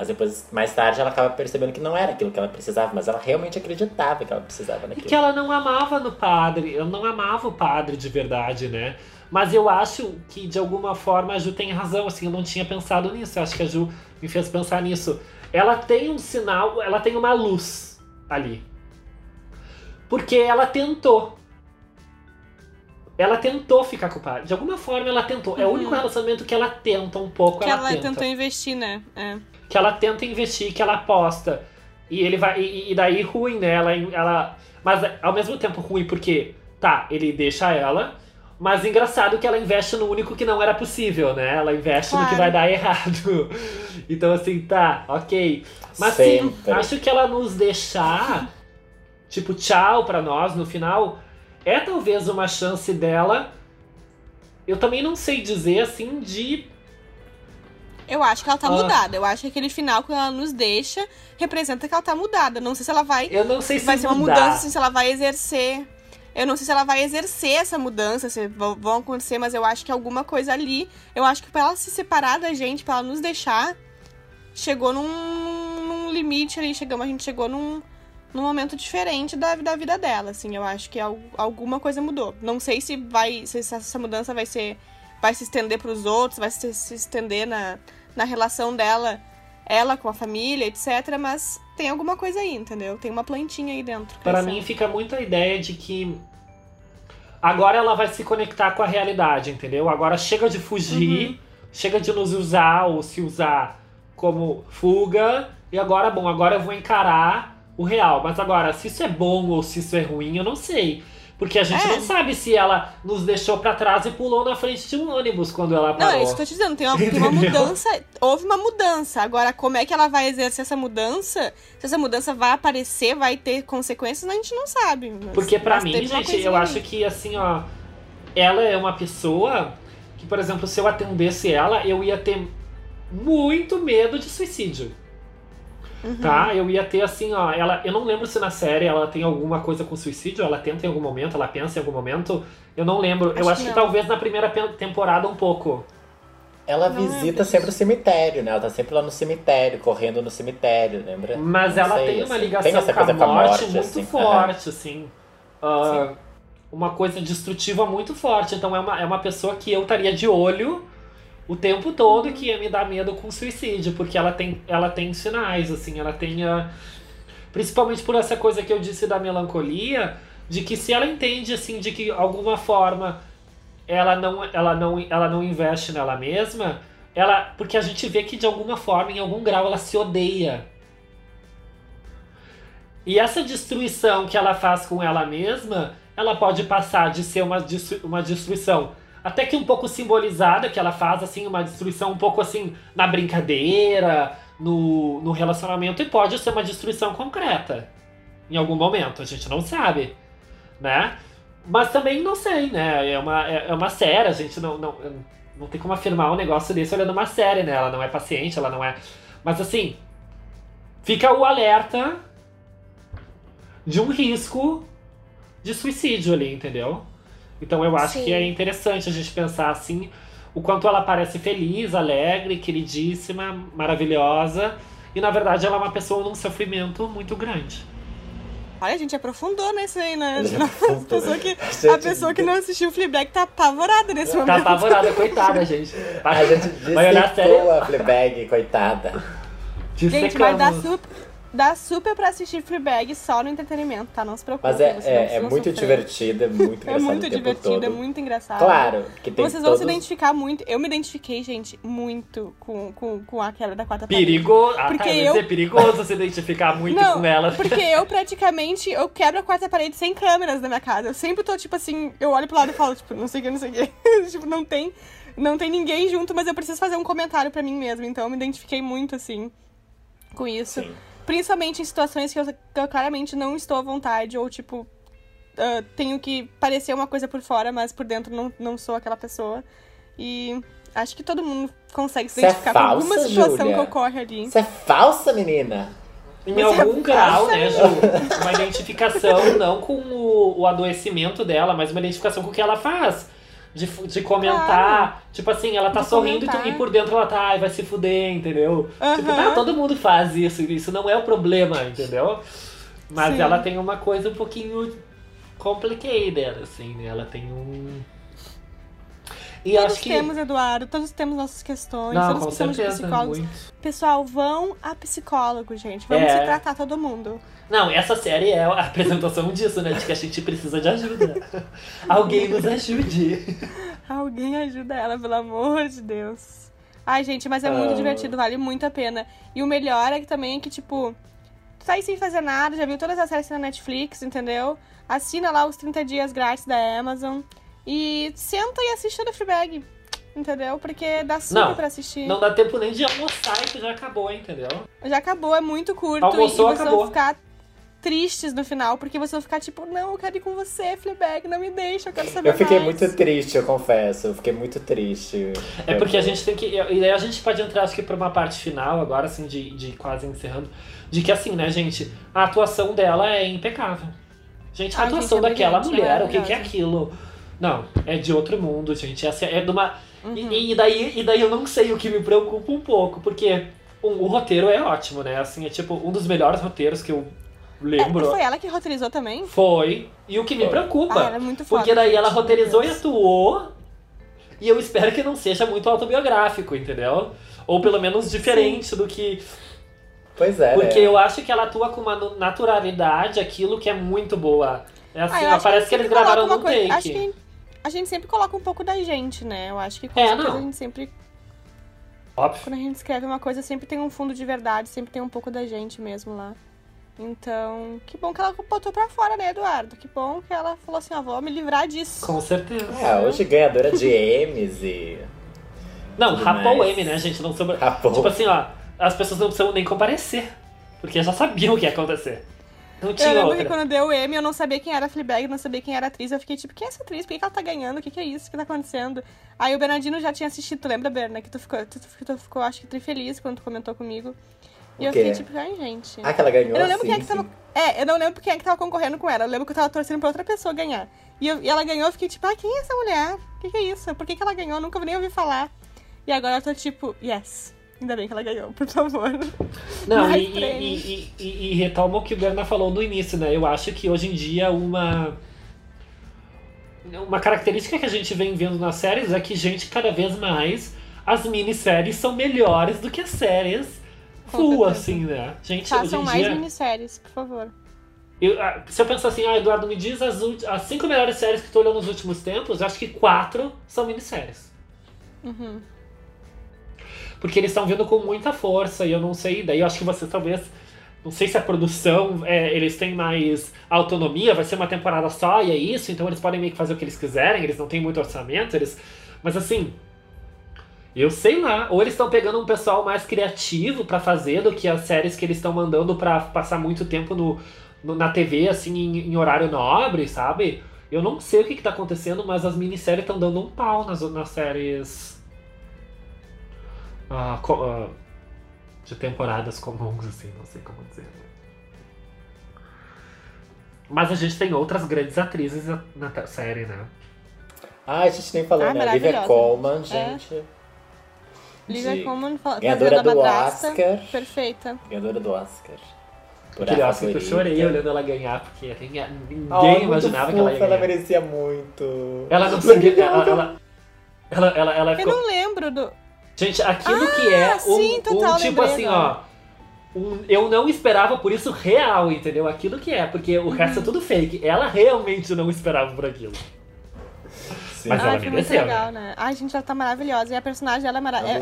Mas depois, mais tarde, ela acaba percebendo que não era aquilo que ela precisava, mas ela realmente acreditava que ela precisava E daquilo. que ela não amava no padre, ela não amava o padre de verdade, né? Mas eu acho que de alguma forma a Ju tem razão, assim, eu não tinha pensado nisso. Eu acho que a Ju me fez pensar nisso. Ela tem um sinal, ela tem uma luz ali. Porque ela tentou. Ela tentou ficar com o padre. De alguma forma ela tentou. É o único relacionamento que ela tenta um pouco. Que ela, ela tenta tentou investir, né? É. que ela tenta investir, que ela aposta. E ele vai. E, e daí ruim, né? Ela, ela. Mas ao mesmo tempo ruim, porque, tá, ele deixa ela. Mas engraçado que ela investe no único que não era possível, né? Ela investe no que Claro. vai dar errado. Então, assim, tá, ok. Mas sim, Sempre. acho que ela nos deixar, tipo, tchau pra nós no final, é talvez uma chance dela. Eu também não sei dizer, assim, de Eu acho que ela tá Ah. mudada. Eu acho que aquele final, quando ela nos deixa, representa que ela tá mudada. Não sei se ela vai. Eu não sei se vai ser uma mudar. mudança, assim, se ela vai exercer. Eu não sei se ela vai exercer essa mudança, se vão vão acontecer, mas eu acho que alguma coisa ali. Eu acho que pra ela se separar da gente, pra ela nos deixar, chegou num, num limite ali. Chegamos, a gente chegou num, num momento diferente da, da vida dela, assim. Eu acho que al- alguma coisa mudou. Não sei se vai. Se essa mudança vai ser. Vai se estender pros outros, vai se, se estender na, na relação dela, ela com a família, etc. Mas tem alguma coisa aí, entendeu? Tem uma plantinha aí dentro. Para mim fica muito a ideia de que agora ela vai se conectar com a realidade, entendeu? Agora chega de fugir, Uhum. chega de nos usar ou se usar como fuga, e agora, bom, agora eu vou encarar o real. Mas agora, se isso é bom ou se isso é ruim, eu não sei. Porque a gente É. não sabe se ela nos deixou pra trás e pulou na frente de um ônibus quando ela Não, parou. é isso que eu tô te dizendo. Tem uma, tem uma mudança. Houve uma mudança. Agora, como é que ela vai exercer essa mudança? Se essa mudança vai aparecer, vai ter consequências, a gente não sabe. Porque pra mas mim, gente, eu acho que assim, ó, ela é uma pessoa que, por exemplo, se eu atendesse ela, eu ia ter muito medo de suicídio. Uhum. Tá? Eu ia ter assim, ó, ela, eu não lembro se na série ela tem alguma coisa com suicídio, ela tenta em algum momento, ela pensa em algum momento. Eu não lembro. eu Acho acho que que, talvez na primeira temporada um pouco. Ela Não visita sempre o cemitério, né? Ela tá sempre lá no cemitério, correndo no cemitério, lembra? Mas Não ela sei, tem uma assim, ligação tem essa com, a coisa morte muito assim, forte, assim. Ah, uma coisa destrutiva muito forte. Então é uma, é uma pessoa que eu estaria de olho o tempo todo e que ia me dar medo com suicídio, porque ela tem, ela tem sinais, assim, ela tem. ah, principalmente por essa coisa que eu disse da melancolia, de que se ela entende, assim, de que alguma forma ela não, ela não, ela não investe nela mesma, ela. Porque a gente vê que de alguma forma, em algum grau, ela se odeia. E essa destruição que ela faz com ela mesma, ela pode passar de ser uma, uma destruição até que um pouco simbolizada, que ela faz assim, uma destruição um pouco assim na brincadeira, no, no relacionamento, e pode ser uma destruição concreta. Em algum momento, a gente não sabe, né? Mas também não sei, né? É uma, é, é uma série, a gente não, não, não tem como afirmar um negócio desse olhando uma série, né? Ela não é paciente, ela não é. Mas assim, fica o alerta de um risco de suicídio ali, entendeu? Então eu acho Sim. que é interessante a gente pensar assim, o quanto ela parece feliz, alegre, queridíssima, maravilhosa, e na verdade ela é uma pessoa num sofrimento muito grande. Olha, a gente aprofundou nisso aí, né? A gente A aprofundou. pessoa que, A pessoa que não assistiu o Fleabag tá apavorada nesse Tá momento. apavorada, coitada, gente. A gente Vai olhar a série. dissecou a Fleabag, coitada. Gente, vai dar super, Dá super pra assistir Fleabag só no entretenimento, tá? Não se preocupe. Mas é, é, é muito divertido, é muito engraçado. É muito divertido, é muito engraçado. Claro, que tem Vocês vão todos... se identificar muito. Eu me identifiquei, gente, muito com, com, com aquela da quarta parede. Perigoso. Ah, Porque tá, eu... dizer perigoso se identificar muito Não, com ela. Porque eu praticamente, eu quebro a quarta parede sem câmeras na minha casa. Eu sempre tô, tipo assim, eu olho pro lado e falo, tipo, não sei o que, não sei o que. tipo, não tem, não tem ninguém junto, mas eu preciso fazer um comentário pra mim mesma. Então eu me identifiquei muito, assim, com isso. Sim. Principalmente em situações que eu, que eu claramente não estou à vontade, ou tipo, ah, tenho que parecer uma coisa por fora, mas por dentro não, não sou aquela pessoa. E acho que todo mundo consegue se Você é identificar com alguma falsa, situação Júlia? que ocorre ali. Você é falsa, menina? Em Você algum é grau, falsa, né, Ju? Uma identificação não com o, o adoecimento dela, mas uma identificação com o que ela faz. De, de comentar. Claro. Tipo assim, ela tá De sorrindo e, tu- e por dentro ela tá, ai, vai se fuder, entendeu? Tipo, Aham. tá, todo mundo faz isso, isso não é o problema, entendeu? Mas Sim. ela tem uma coisa um pouquinho complicated, assim, né? Ela tem um. E Todos acho que. temos, Eduardo, todos temos nossas questões, Não, todos precisamos de psicólogos. muito. Pessoal, vão a psicólogo, gente. Vamos É. se tratar todo mundo. Não, essa série é a apresentação disso, né? De que a gente precisa de ajuda. Alguém nos ajude. Alguém ajuda ela, pelo amor de Deus. Ai, gente, mas é muito Ah. divertido, vale muito a pena. E o melhor é que também é que, tipo, tu tá aí sem fazer nada, já viu todas as séries na Netflix, entendeu? Assina lá os 30 dias grátis da Amazon e senta e assiste toda a Fleabag, entendeu? Porque dá super Não, pra assistir. Não dá tempo nem de almoçar e tu já acabou, entendeu? Já acabou, é muito curto. Almoçou, e vocês acabou. vão ficar tristes no final, porque vocês vão ficar tipo, não, eu quero ir com você, Fleabag, não me deixa, eu quero saber Eu fiquei mais. muito triste, eu confesso. Eu fiquei muito triste. É porque a gente tem que. E aí a gente pode entrar, acho que, pra uma parte final, agora, assim, de, de quase encerrando. De que, assim, né, gente, a atuação dela é impecável. Gente, a Ai, atuação gente, é daquela brilhante, mulher, o que, que é aquilo? Não, é de outro mundo, gente. Essa é de uma. Uhum. E, e daí, e daí eu não sei o que me preocupa um pouco, porque um, o roteiro é ótimo, né? Assim, é tipo um dos melhores roteiros que eu É, lembro. foi ela que roteirizou também? Foi. E o que me Foi. preocupa. Ah, ela é muito foda. Porque daí ela gente, roteirizou e atuou. E eu espero que não seja muito autobiográfico, entendeu? Ou pelo menos diferente do que. Pois é, Porque né? eu acho que ela atua com uma naturalidade, aquilo que é muito boa. É assim, Ah, ó, acho parece que sempre eles gravaram coisa- take. Acho que a gente sempre coloca um pouco da gente, né? Eu acho que com É, certeza não. a gente sempre. Óbvio. Quando a gente escreve uma coisa, sempre tem um fundo de verdade, sempre tem um pouco da gente mesmo lá. Então, que bom que ela botou pra fora, né, Eduardo? Que bom que ela falou assim, ó, vou me livrar disso. Com certeza. É, hoje ganhadora de Emmys e. Não, rapou o. M, né, gente? Não sobre... Rapou. Tipo assim, ó, as pessoas não precisam nem comparecer. Porque já sabiam o que ia acontecer. Não Eu tinha lembro outra. que quando deu o M, eu não sabia quem era a Fleabag, não sabia quem era a atriz. Eu fiquei tipo, quem é essa atriz? Por que que ela tá ganhando? O que, que é isso? O que tá acontecendo? Aí o Bernardino já tinha assistido, tu lembra, Berna? Que tu ficou, tu, tu- ficou acho que trifeliz quando tu comentou comigo. E eu fiquei tipo, ai, gente. Ah, que ela ganhou Eu não lembro assim, quem é que tava. sim. É, eu não lembro quem é que tava concorrendo com ela. Eu lembro que eu tava torcendo pra outra pessoa ganhar. E, eu- e ela ganhou, eu fiquei tipo, ah, quem é essa mulher? O que, que é isso? Por que, que ela ganhou? Eu nunca nem ouvi falar. E agora eu tô tipo, yes. Ainda bem que ela ganhou, por favor. Não, e, e, e, e, retoma o que o Berna falou no início, né? Eu acho que hoje em dia uma. Uma característica que a gente vem vendo nas séries é que, gente, cada vez mais as minisséries são melhores do que as séries full, assim, né? Gente, Façam hoje em mais dia. minisséries, por favor. eu- ah, se eu pensar assim, ah, Eduardo, me diz as, as cinco melhores séries que tu olhou nos últimos tempos, eu acho que quatro são minisséries. Uhum. Porque eles estão vindo com muita força e eu não sei, daí eu acho que vocês talvez. Não sei se a produção, é, eles têm mais autonomia, vai ser uma temporada só e é isso, então eles podem meio que fazer o que eles quiserem, eles não têm muito orçamento, eles. Mas assim. Eu sei lá, ou eles estão pegando um pessoal mais criativo pra fazer do que as séries que eles estão mandando pra passar muito tempo no, no- na TV, assim, em, em horário nobre, sabe? Eu não sei o que, que tá acontecendo, mas as minisséries estão dando um pau nas, nas séries ah, co- ah, de temporadas comuns, assim, não sei como dizer. Mas a gente tem outras grandes atrizes na, série, né? Ah, a gente nem falou, Ah, né? Olivia maravilhosa. Colman, É. gente. Lívia De- Coleman fa- Ganhadora do madrasta. Oscar. Perfeita. Ganhadora do Oscar. Por Aquele que eu chorei olhando ela ganhar, porque ninguém, muito imaginava que ela ia fofa, ela ganhar. merecia muito. Ela não sabia. Ela, ela, ela, ela, ela Eu ficou. não lembro do. Gente, aquilo Ah, que é um, sim, total, um tipo lembrei assim, agora. ó. um- eu não esperava por isso real, entendeu? Aquilo que é, porque o resto é tudo fake. Ela realmente não esperava por aquilo. Sim. Mas ela foi muito mereceu, legal, né? Ai, gente, ela tá maravilhosa. E a personagem dela é, mara- é,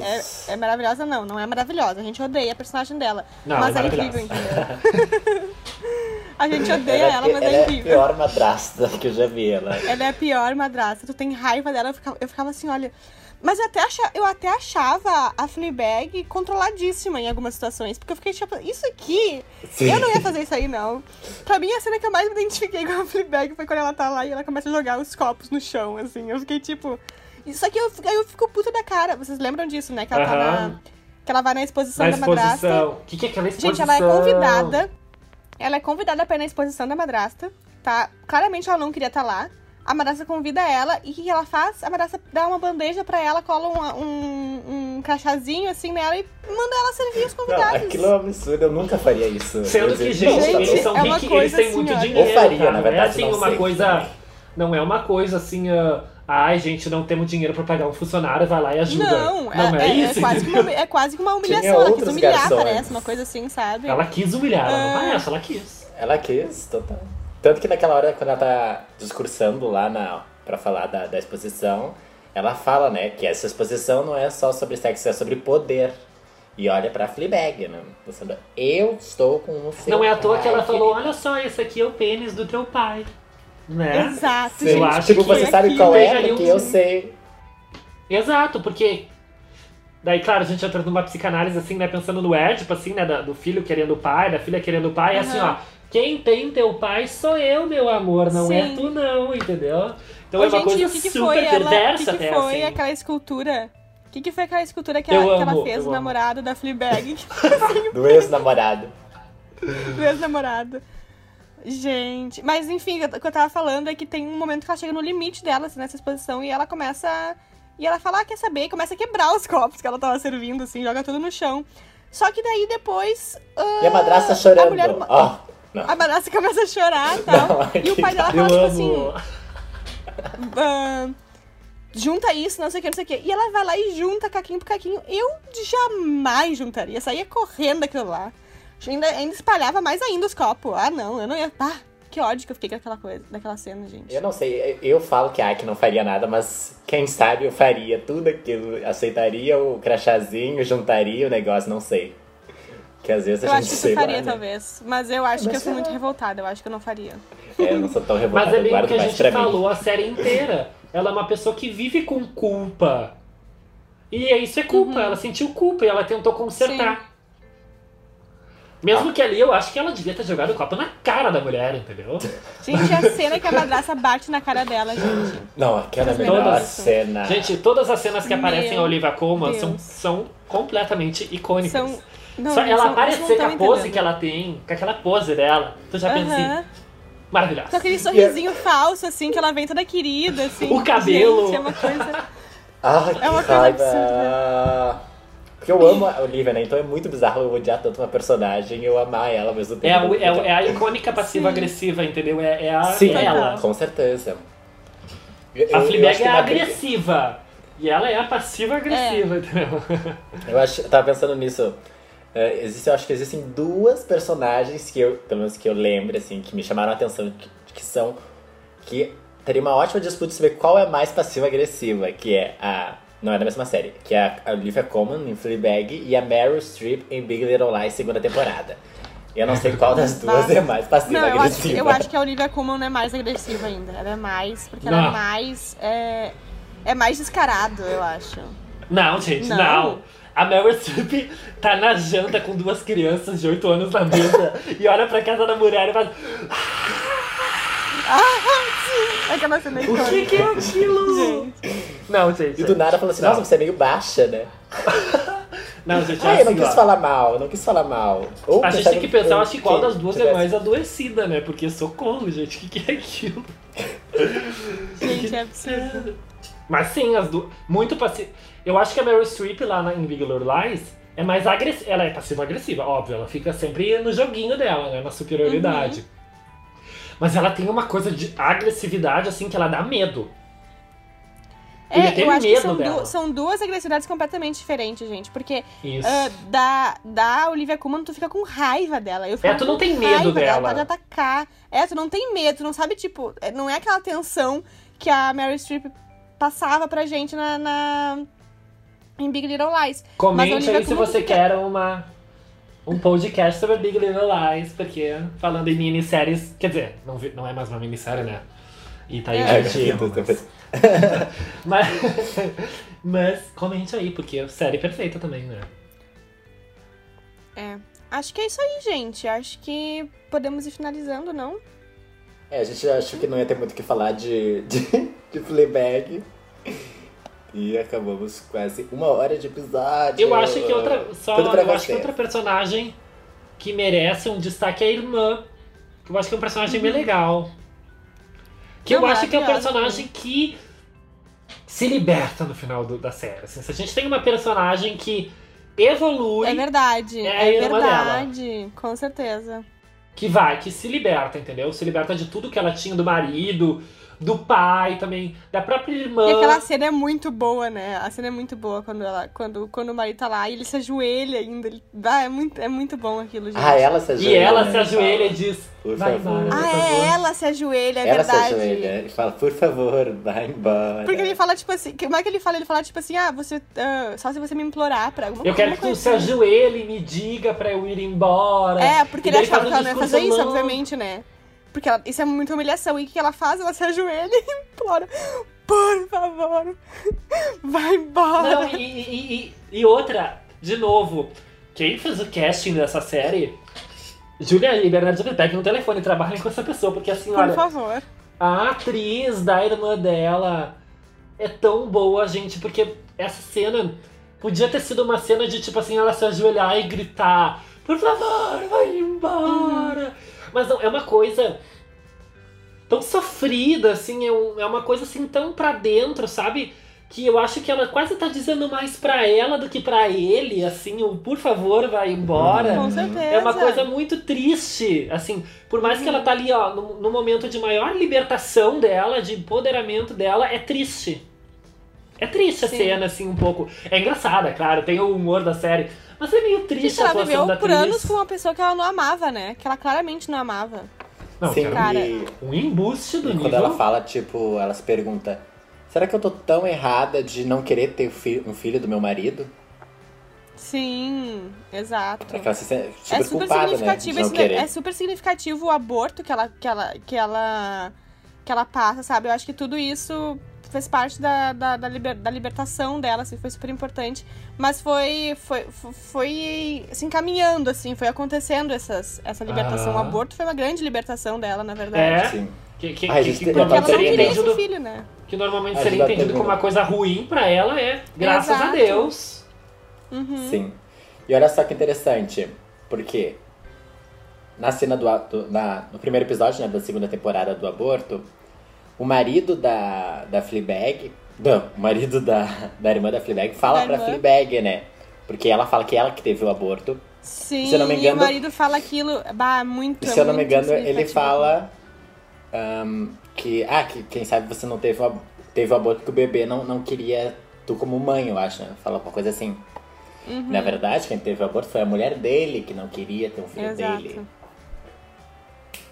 é, é maravilhosa, não. Não é maravilhosa. A gente odeia a personagem dela. Não, mas é é, incrível, entendeu? a gente odeia ela, mas ela é é a incrível. pior madrasta que eu já vi. Ela. Ela é a pior madrasta. Tu tem raiva dela. Eu ficava, eu ficava assim, olha. Mas eu até, acha, eu até achava a Fleabag controladíssima em algumas situações. Porque eu fiquei tipo, isso aqui. Sim. Eu não ia fazer isso aí, não. Pra mim, a cena que eu mais me identifiquei com a Fleabag foi quando ela tá lá e ela começa a jogar os copos no chão, assim. Eu fiquei tipo. Isso aqui eu, aí eu fico puta da cara. Vocês lembram disso, né? Que ela tá Aham. na. Que ela vai na exposição Na da madrasta. O que, que é aquela exposição? Gente, ela é convidada. Ela é convidada pra ir na exposição da madrasta, tá? Claramente ela não queria estar lá. A madrasta convida ela e o que ela faz? A madrasta dá uma bandeja pra ela, cola um, um, um crachazinho assim nela e manda ela servir os Não, convidados. aquilo é um absurdo, eu nunca faria isso. Sendo que, gente, não, Gente, eles são é ricos, eles têm assim, muito olha. dinheiro. Ou faria, tá? na Não é verdade, assim não uma sei. coisa. Não é uma coisa assim. ah, Ai, gente, não temos dinheiro pra pagar um funcionário, vai lá e ajuda. Não, é, não é, é, isso? é quase que uma, é quase que uma humilhação. Tinha Ela quis humilhar, garçons. parece, uma coisa assim, sabe? Ela quis humilhar, ela não Ah. essa, ela quis. Ela quis, total. Tanto que naquela hora, quando ela tá discursando lá na, pra falar da, da exposição, ela fala, né, que essa exposição não é só sobre sexo, é sobre poder. E olha pra Fleabag, né? Pensando, eu estou com o seu Não é à toa que ela falou: olha só, esse aqui é o pênis do teu pai. Né? Exato, Sim, gente. eu acho tipo, que você sabe aqui qual é, porque um- eu sei. Exato, porque. Daí, claro, a gente entra numa psicanálise assim, né? Pensando no Édipo, assim, né? Do filho querendo o pai, da filha querendo o pai. É assim, ó. Quem tem teu pai sou eu, meu amor, não é Sim. tu, não, entendeu? Então Ô, é uma gente, coisa o que, que super foi ela? O perversa que, que até, foi assim. aquela escultura? O que, que foi aquela escultura que, Eu ela, que ela amo, fez do amo. namorado da Fleabag? Do ex-namorado. do ex-namorado. Gente, mas enfim, o que eu tava falando é que tem um momento que ela chega no limite dela assim, nessa exposição e ela começa. E ela fala, ah, quer saber? E começa a quebrar os copos que ela tava servindo, assim, joga tudo no chão. Só que daí depois. ah, E a madrasta chorando. A, mulher, Ó, não. a madrasta começa a chorar e tal. Não, e o pai dela fala, tipo assim. ah, junta isso, não sei o que, não sei o que. E ela vai lá e junta caquinho por caquinho. Eu jamais juntaria. Saía correndo daquilo lá. Ainda, ainda espalhava mais ainda os copos. Ah, não, eu não ia. Ah, que ódio que eu fiquei com aquela coisa, daquela cena, gente. Eu não sei, eu falo que a Aki não faria nada, mas quem sabe eu faria tudo aquilo. Aceitaria o crachazinho, juntaria o negócio, não sei. Que às vezes a Eu gente acho que sei eu lá, faria, né? talvez. Mas eu acho que eu Mas sou é- muito revoltada. Eu acho que eu não faria. É, eu não sou tão revoltado, Mas é bem o que a gente falou mim. a série inteira. Ela é uma pessoa que vive com culpa. E é isso é culpa. Ela sentiu culpa e ela tentou consertar. Mesmo que ali eu acho que ela devia ter jogado o copo na cara da mulher, entendeu? Gente, a cena que a madraça bate na cara dela, gente. Não, aquela é a melhor cena. Gente, todas as cenas que aparecem Meu a Olivia Colman são, são completamente icônicas. São. Não, Só ela aparecer com a pose entendendo. que ela tem, com aquela pose dela, tu já pensa Aham. assim, maravilhosa. Com aquele sorrisinho falso, assim, que ela vem toda querida, assim. O cabelo. Gente, é uma coisa. Ai, que É uma coisa raiva. Porque eu amo a Olivia, né? Então é muito bizarro eu odiar tanto uma personagem e eu amar ela ao mesmo tempo. É a, é, a- é a icônica passiva-agressiva, entendeu? É, é a, Sim, é ela. com certeza. Eu- A Fleabag é a agressiva. E ela é a passiva-agressiva, É. entendeu? Eu acho, eu tava pensando nisso. É, existe, eu acho que existem duas personagens que eu, pelo menos que eu lembro, assim, que me chamaram a atenção, que, que são. que teria uma ótima disputa sobre qual é a mais passiva-agressiva, que é a. Não é da mesma série, que é a Olivia Colman em Fleabag e a Meryl Streep em Big Little Lies, segunda temporada. Eu não sei qual das duas é mais Não, eu acho, passiva-agressiva. eu acho que a Olivia Colman é mais agressiva ainda. Ela é mais. Porque ela Não. é mais. É, é mais descarado, eu acho. Não, gente, não. Não. A Meryl Streep tá na janta com duas crianças de 8 anos na mesa e olha pra casa da mulher e faz. É aquela cena O que, que é aquilo? Gente. Não, gente. E do nada falou assim, Não. nossa, você é meio baixa, né? Não, gente, é Ah, eu não assim, quis ó. falar mal, eu não quis falar mal. Ou A gente tem que pensar, eu acho que qual das duas é tivesse- mais adoecida, né? Porque socorro, gente, o que, que é aquilo? Gente, é absurdo. Mas sim, as duas. Muito passiva. Eu acho que a Meryl Streep lá na, em Big Little Lies é mais agressiva. Ela é passiva-agressiva, óbvio. Ela fica sempre no joguinho dela, né? Na superioridade. Mas ela tem uma coisa de agressividade, assim, que ela dá medo. Eu É, eu acho que medo são, dela. du- são duas agressividades completamente diferentes, gente. Porque ah, da, da Olivia Colman, tu fica com raiva dela. Eu fico É, tu não tem medo raiva dela. Pode atacar. É, tu não tem medo, tu não sabe, tipo, é- não é aquela tensão que a Mary Streep passava pra gente na, na- em Big Little Lies. Comente aí se você quer uma, um podcast sobre Big Little Lies, porque falando em minisséries, quer dizer, não, vi- não é mais uma minissérie, né? E tá aí É. gente erro, mas, mas, mas comente aí, porque é série perfeita também, né? É. Acho que é isso aí, gente. Acho que podemos ir finalizando, não? É, a gente achou que não ia ter muito o que falar de, de, de Fleabag. E acabamos quase uma hora de episódio. Eu acho que outra. Só, eu acho que outra personagem que merece um destaque é a irmã. Que eu acho que é um personagem bem legal. Que eu Não, acho que é um personagem que se liberta no final do- da série. assim. se a gente tem uma personagem que evolui, É verdade. É a É, irmã verdade. Com certeza. que vai, que se liberta, entendeu? Se liberta de tudo que ela tinha do marido, do pai também, da própria irmã. E aquela cena é muito boa, né? A cena é muito boa quando, ela, quando, quando o marido tá lá e ele se ajoelha ainda. Ele, ah, é, muito, é muito bom aquilo, gente. Ah, ela se E ajoelha. ela né, se ajoelha e diz: Por vai favor. embora, Ah, é ela se ajoelha, é ela se verdade. ajoelha e fala, por favor, vai embora. Porque ele fala, tipo assim, como é que ele fala? Ele fala, tipo assim, ah, você. ah, só se você me implorar pra alguma Eu quero que tu coisa se ajoelhe e me diga pra eu ir embora. É, porque E ele achava que ela não ia fazer isso, obviamente, né? Porque ela- isso é muita humilhação. E o que ela faz? Ela se ajoelha e implora. Por favor, vai embora. Não, e, e- e- e outra, de novo, quem fez o casting dessa série, Julia e Bernardo Beck no telefone, trabalhem com essa pessoa, porque assim, Por olha, favor. a atriz da irmã dela é tão boa, gente, porque essa cena podia ter sido uma cena de, tipo assim, ela se ajoelhar e gritar, por favor, vai embora. Mas não, é uma coisa tão sofrida, assim, é, um- é uma coisa assim tão pra dentro, sabe? Que eu acho que ela quase tá dizendo mais pra ela do que pra ele, assim, o por favor, vai embora. Com certeza. É uma coisa muito triste, assim, por mais que ela tá ali, ó, no, no momento de maior libertação dela, de empoderamento dela, é triste. É triste a Sim. cena, assim, um pouco. É engraçada, claro, tem o humor da série, mas é meio triste Gente, a ela viveu por atriz. anos com uma pessoa que ela não amava, né? Que ela claramente não amava. Não, Sim, cara, e, um embuste do e nível. quando ela fala, tipo, ela se pergunta, será que eu tô tão errada de não querer ter um filho do meu marido? Sim, exato. É ela se sente É super culpada, né? Significativo não esse, é super significativo o aborto que ela que ela que ela que ela passa, sabe? Eu acho que tudo isso fez parte da, da, da, liber- da libertação dela, assim, foi super importante. Mas foi foi foi se encaminhando assim, foi acontecendo essas, essa libertação. O Aham. aborto foi uma grande libertação dela, na verdade. É, Sim. que, que, Ai, que- gente, que não seria queria entendido, esse filho, né? que normalmente Ah, seria já entendido como uma coisa ruim pra ela, é graças a Exato. Deus. Uhum. Sim. E olha só que interessante, porque na cena do, a- do- na, no primeiro episódio, né, da segunda temporada do aborto, o marido da, da Fleabag, não, o marido da, da irmã da Fleabag fala Da pra irmã. Fleabag, né? Porque ela fala que ela que teve o aborto. Sim, Se eu não me engano- e o marido fala aquilo, bah, muito se eu não me engano, ele fala ahn, que, ah, que quem sabe você não teve o, teve o aborto porque o bebê não, não queria tu como mãe, eu acho, né? Fala uma coisa assim. Uhum. Na verdade, quem teve o aborto foi a mulher dele que não queria ter um filho Exato. dele.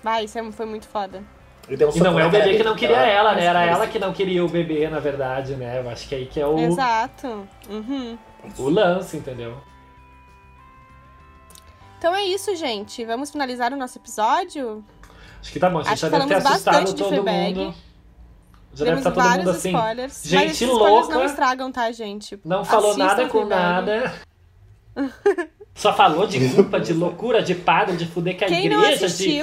Bah, isso é- foi muito foda. Um E não é o bebê que não queria ela- ela, né? Era ela que não queria o bebê, na verdade, né? Eu acho que aí que é o, Exato. Uhum. o lance, entendeu? Então é isso, gente. Vamos finalizar o nosso episódio? Acho que tá bom, a gente Acho já que deve ter falamos assustado bastante de todo mundo. Já deve Temos estar todo vários mundo assim. spoilers. gente mas esses spoilers louca. não estragam, tá, gente? Não falou nada com nada. Só falou de culpa, de loucura, de padre, de fuder com a Quem não igreja, de.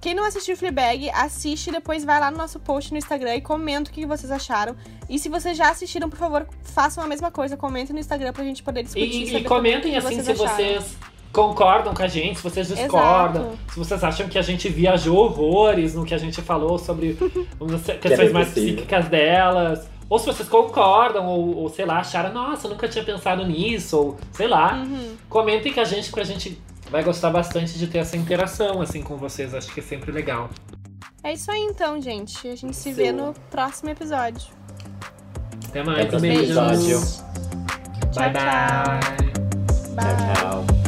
Quem não assistiu Fleabag, assiste e depois vai lá no nosso post no Instagram e comenta o que vocês acharam. E se vocês já assistiram, por favor, façam a mesma coisa. Comentem no Instagram pra gente poder discutir. E, e comentem assim se vocês acharam. vocês concordam com a gente, se vocês discordam, Exato. se vocês acham que a gente viajou horrores no que a gente falou sobre as questões mais psíquicas delas. Ou se vocês concordam, ou, ou, sei lá, acharam, nossa, eu nunca tinha pensado nisso, ou sei lá. Uhum. Comentem com a gente, porque a gente vai gostar bastante de ter essa interação assim com vocês. Acho que é sempre legal. É isso aí então, gente. A gente se vê Sim. no próximo episódio. Até Até mais. Próximo beijo. episódio. Bye, bye. Bye. Tchau, tchau.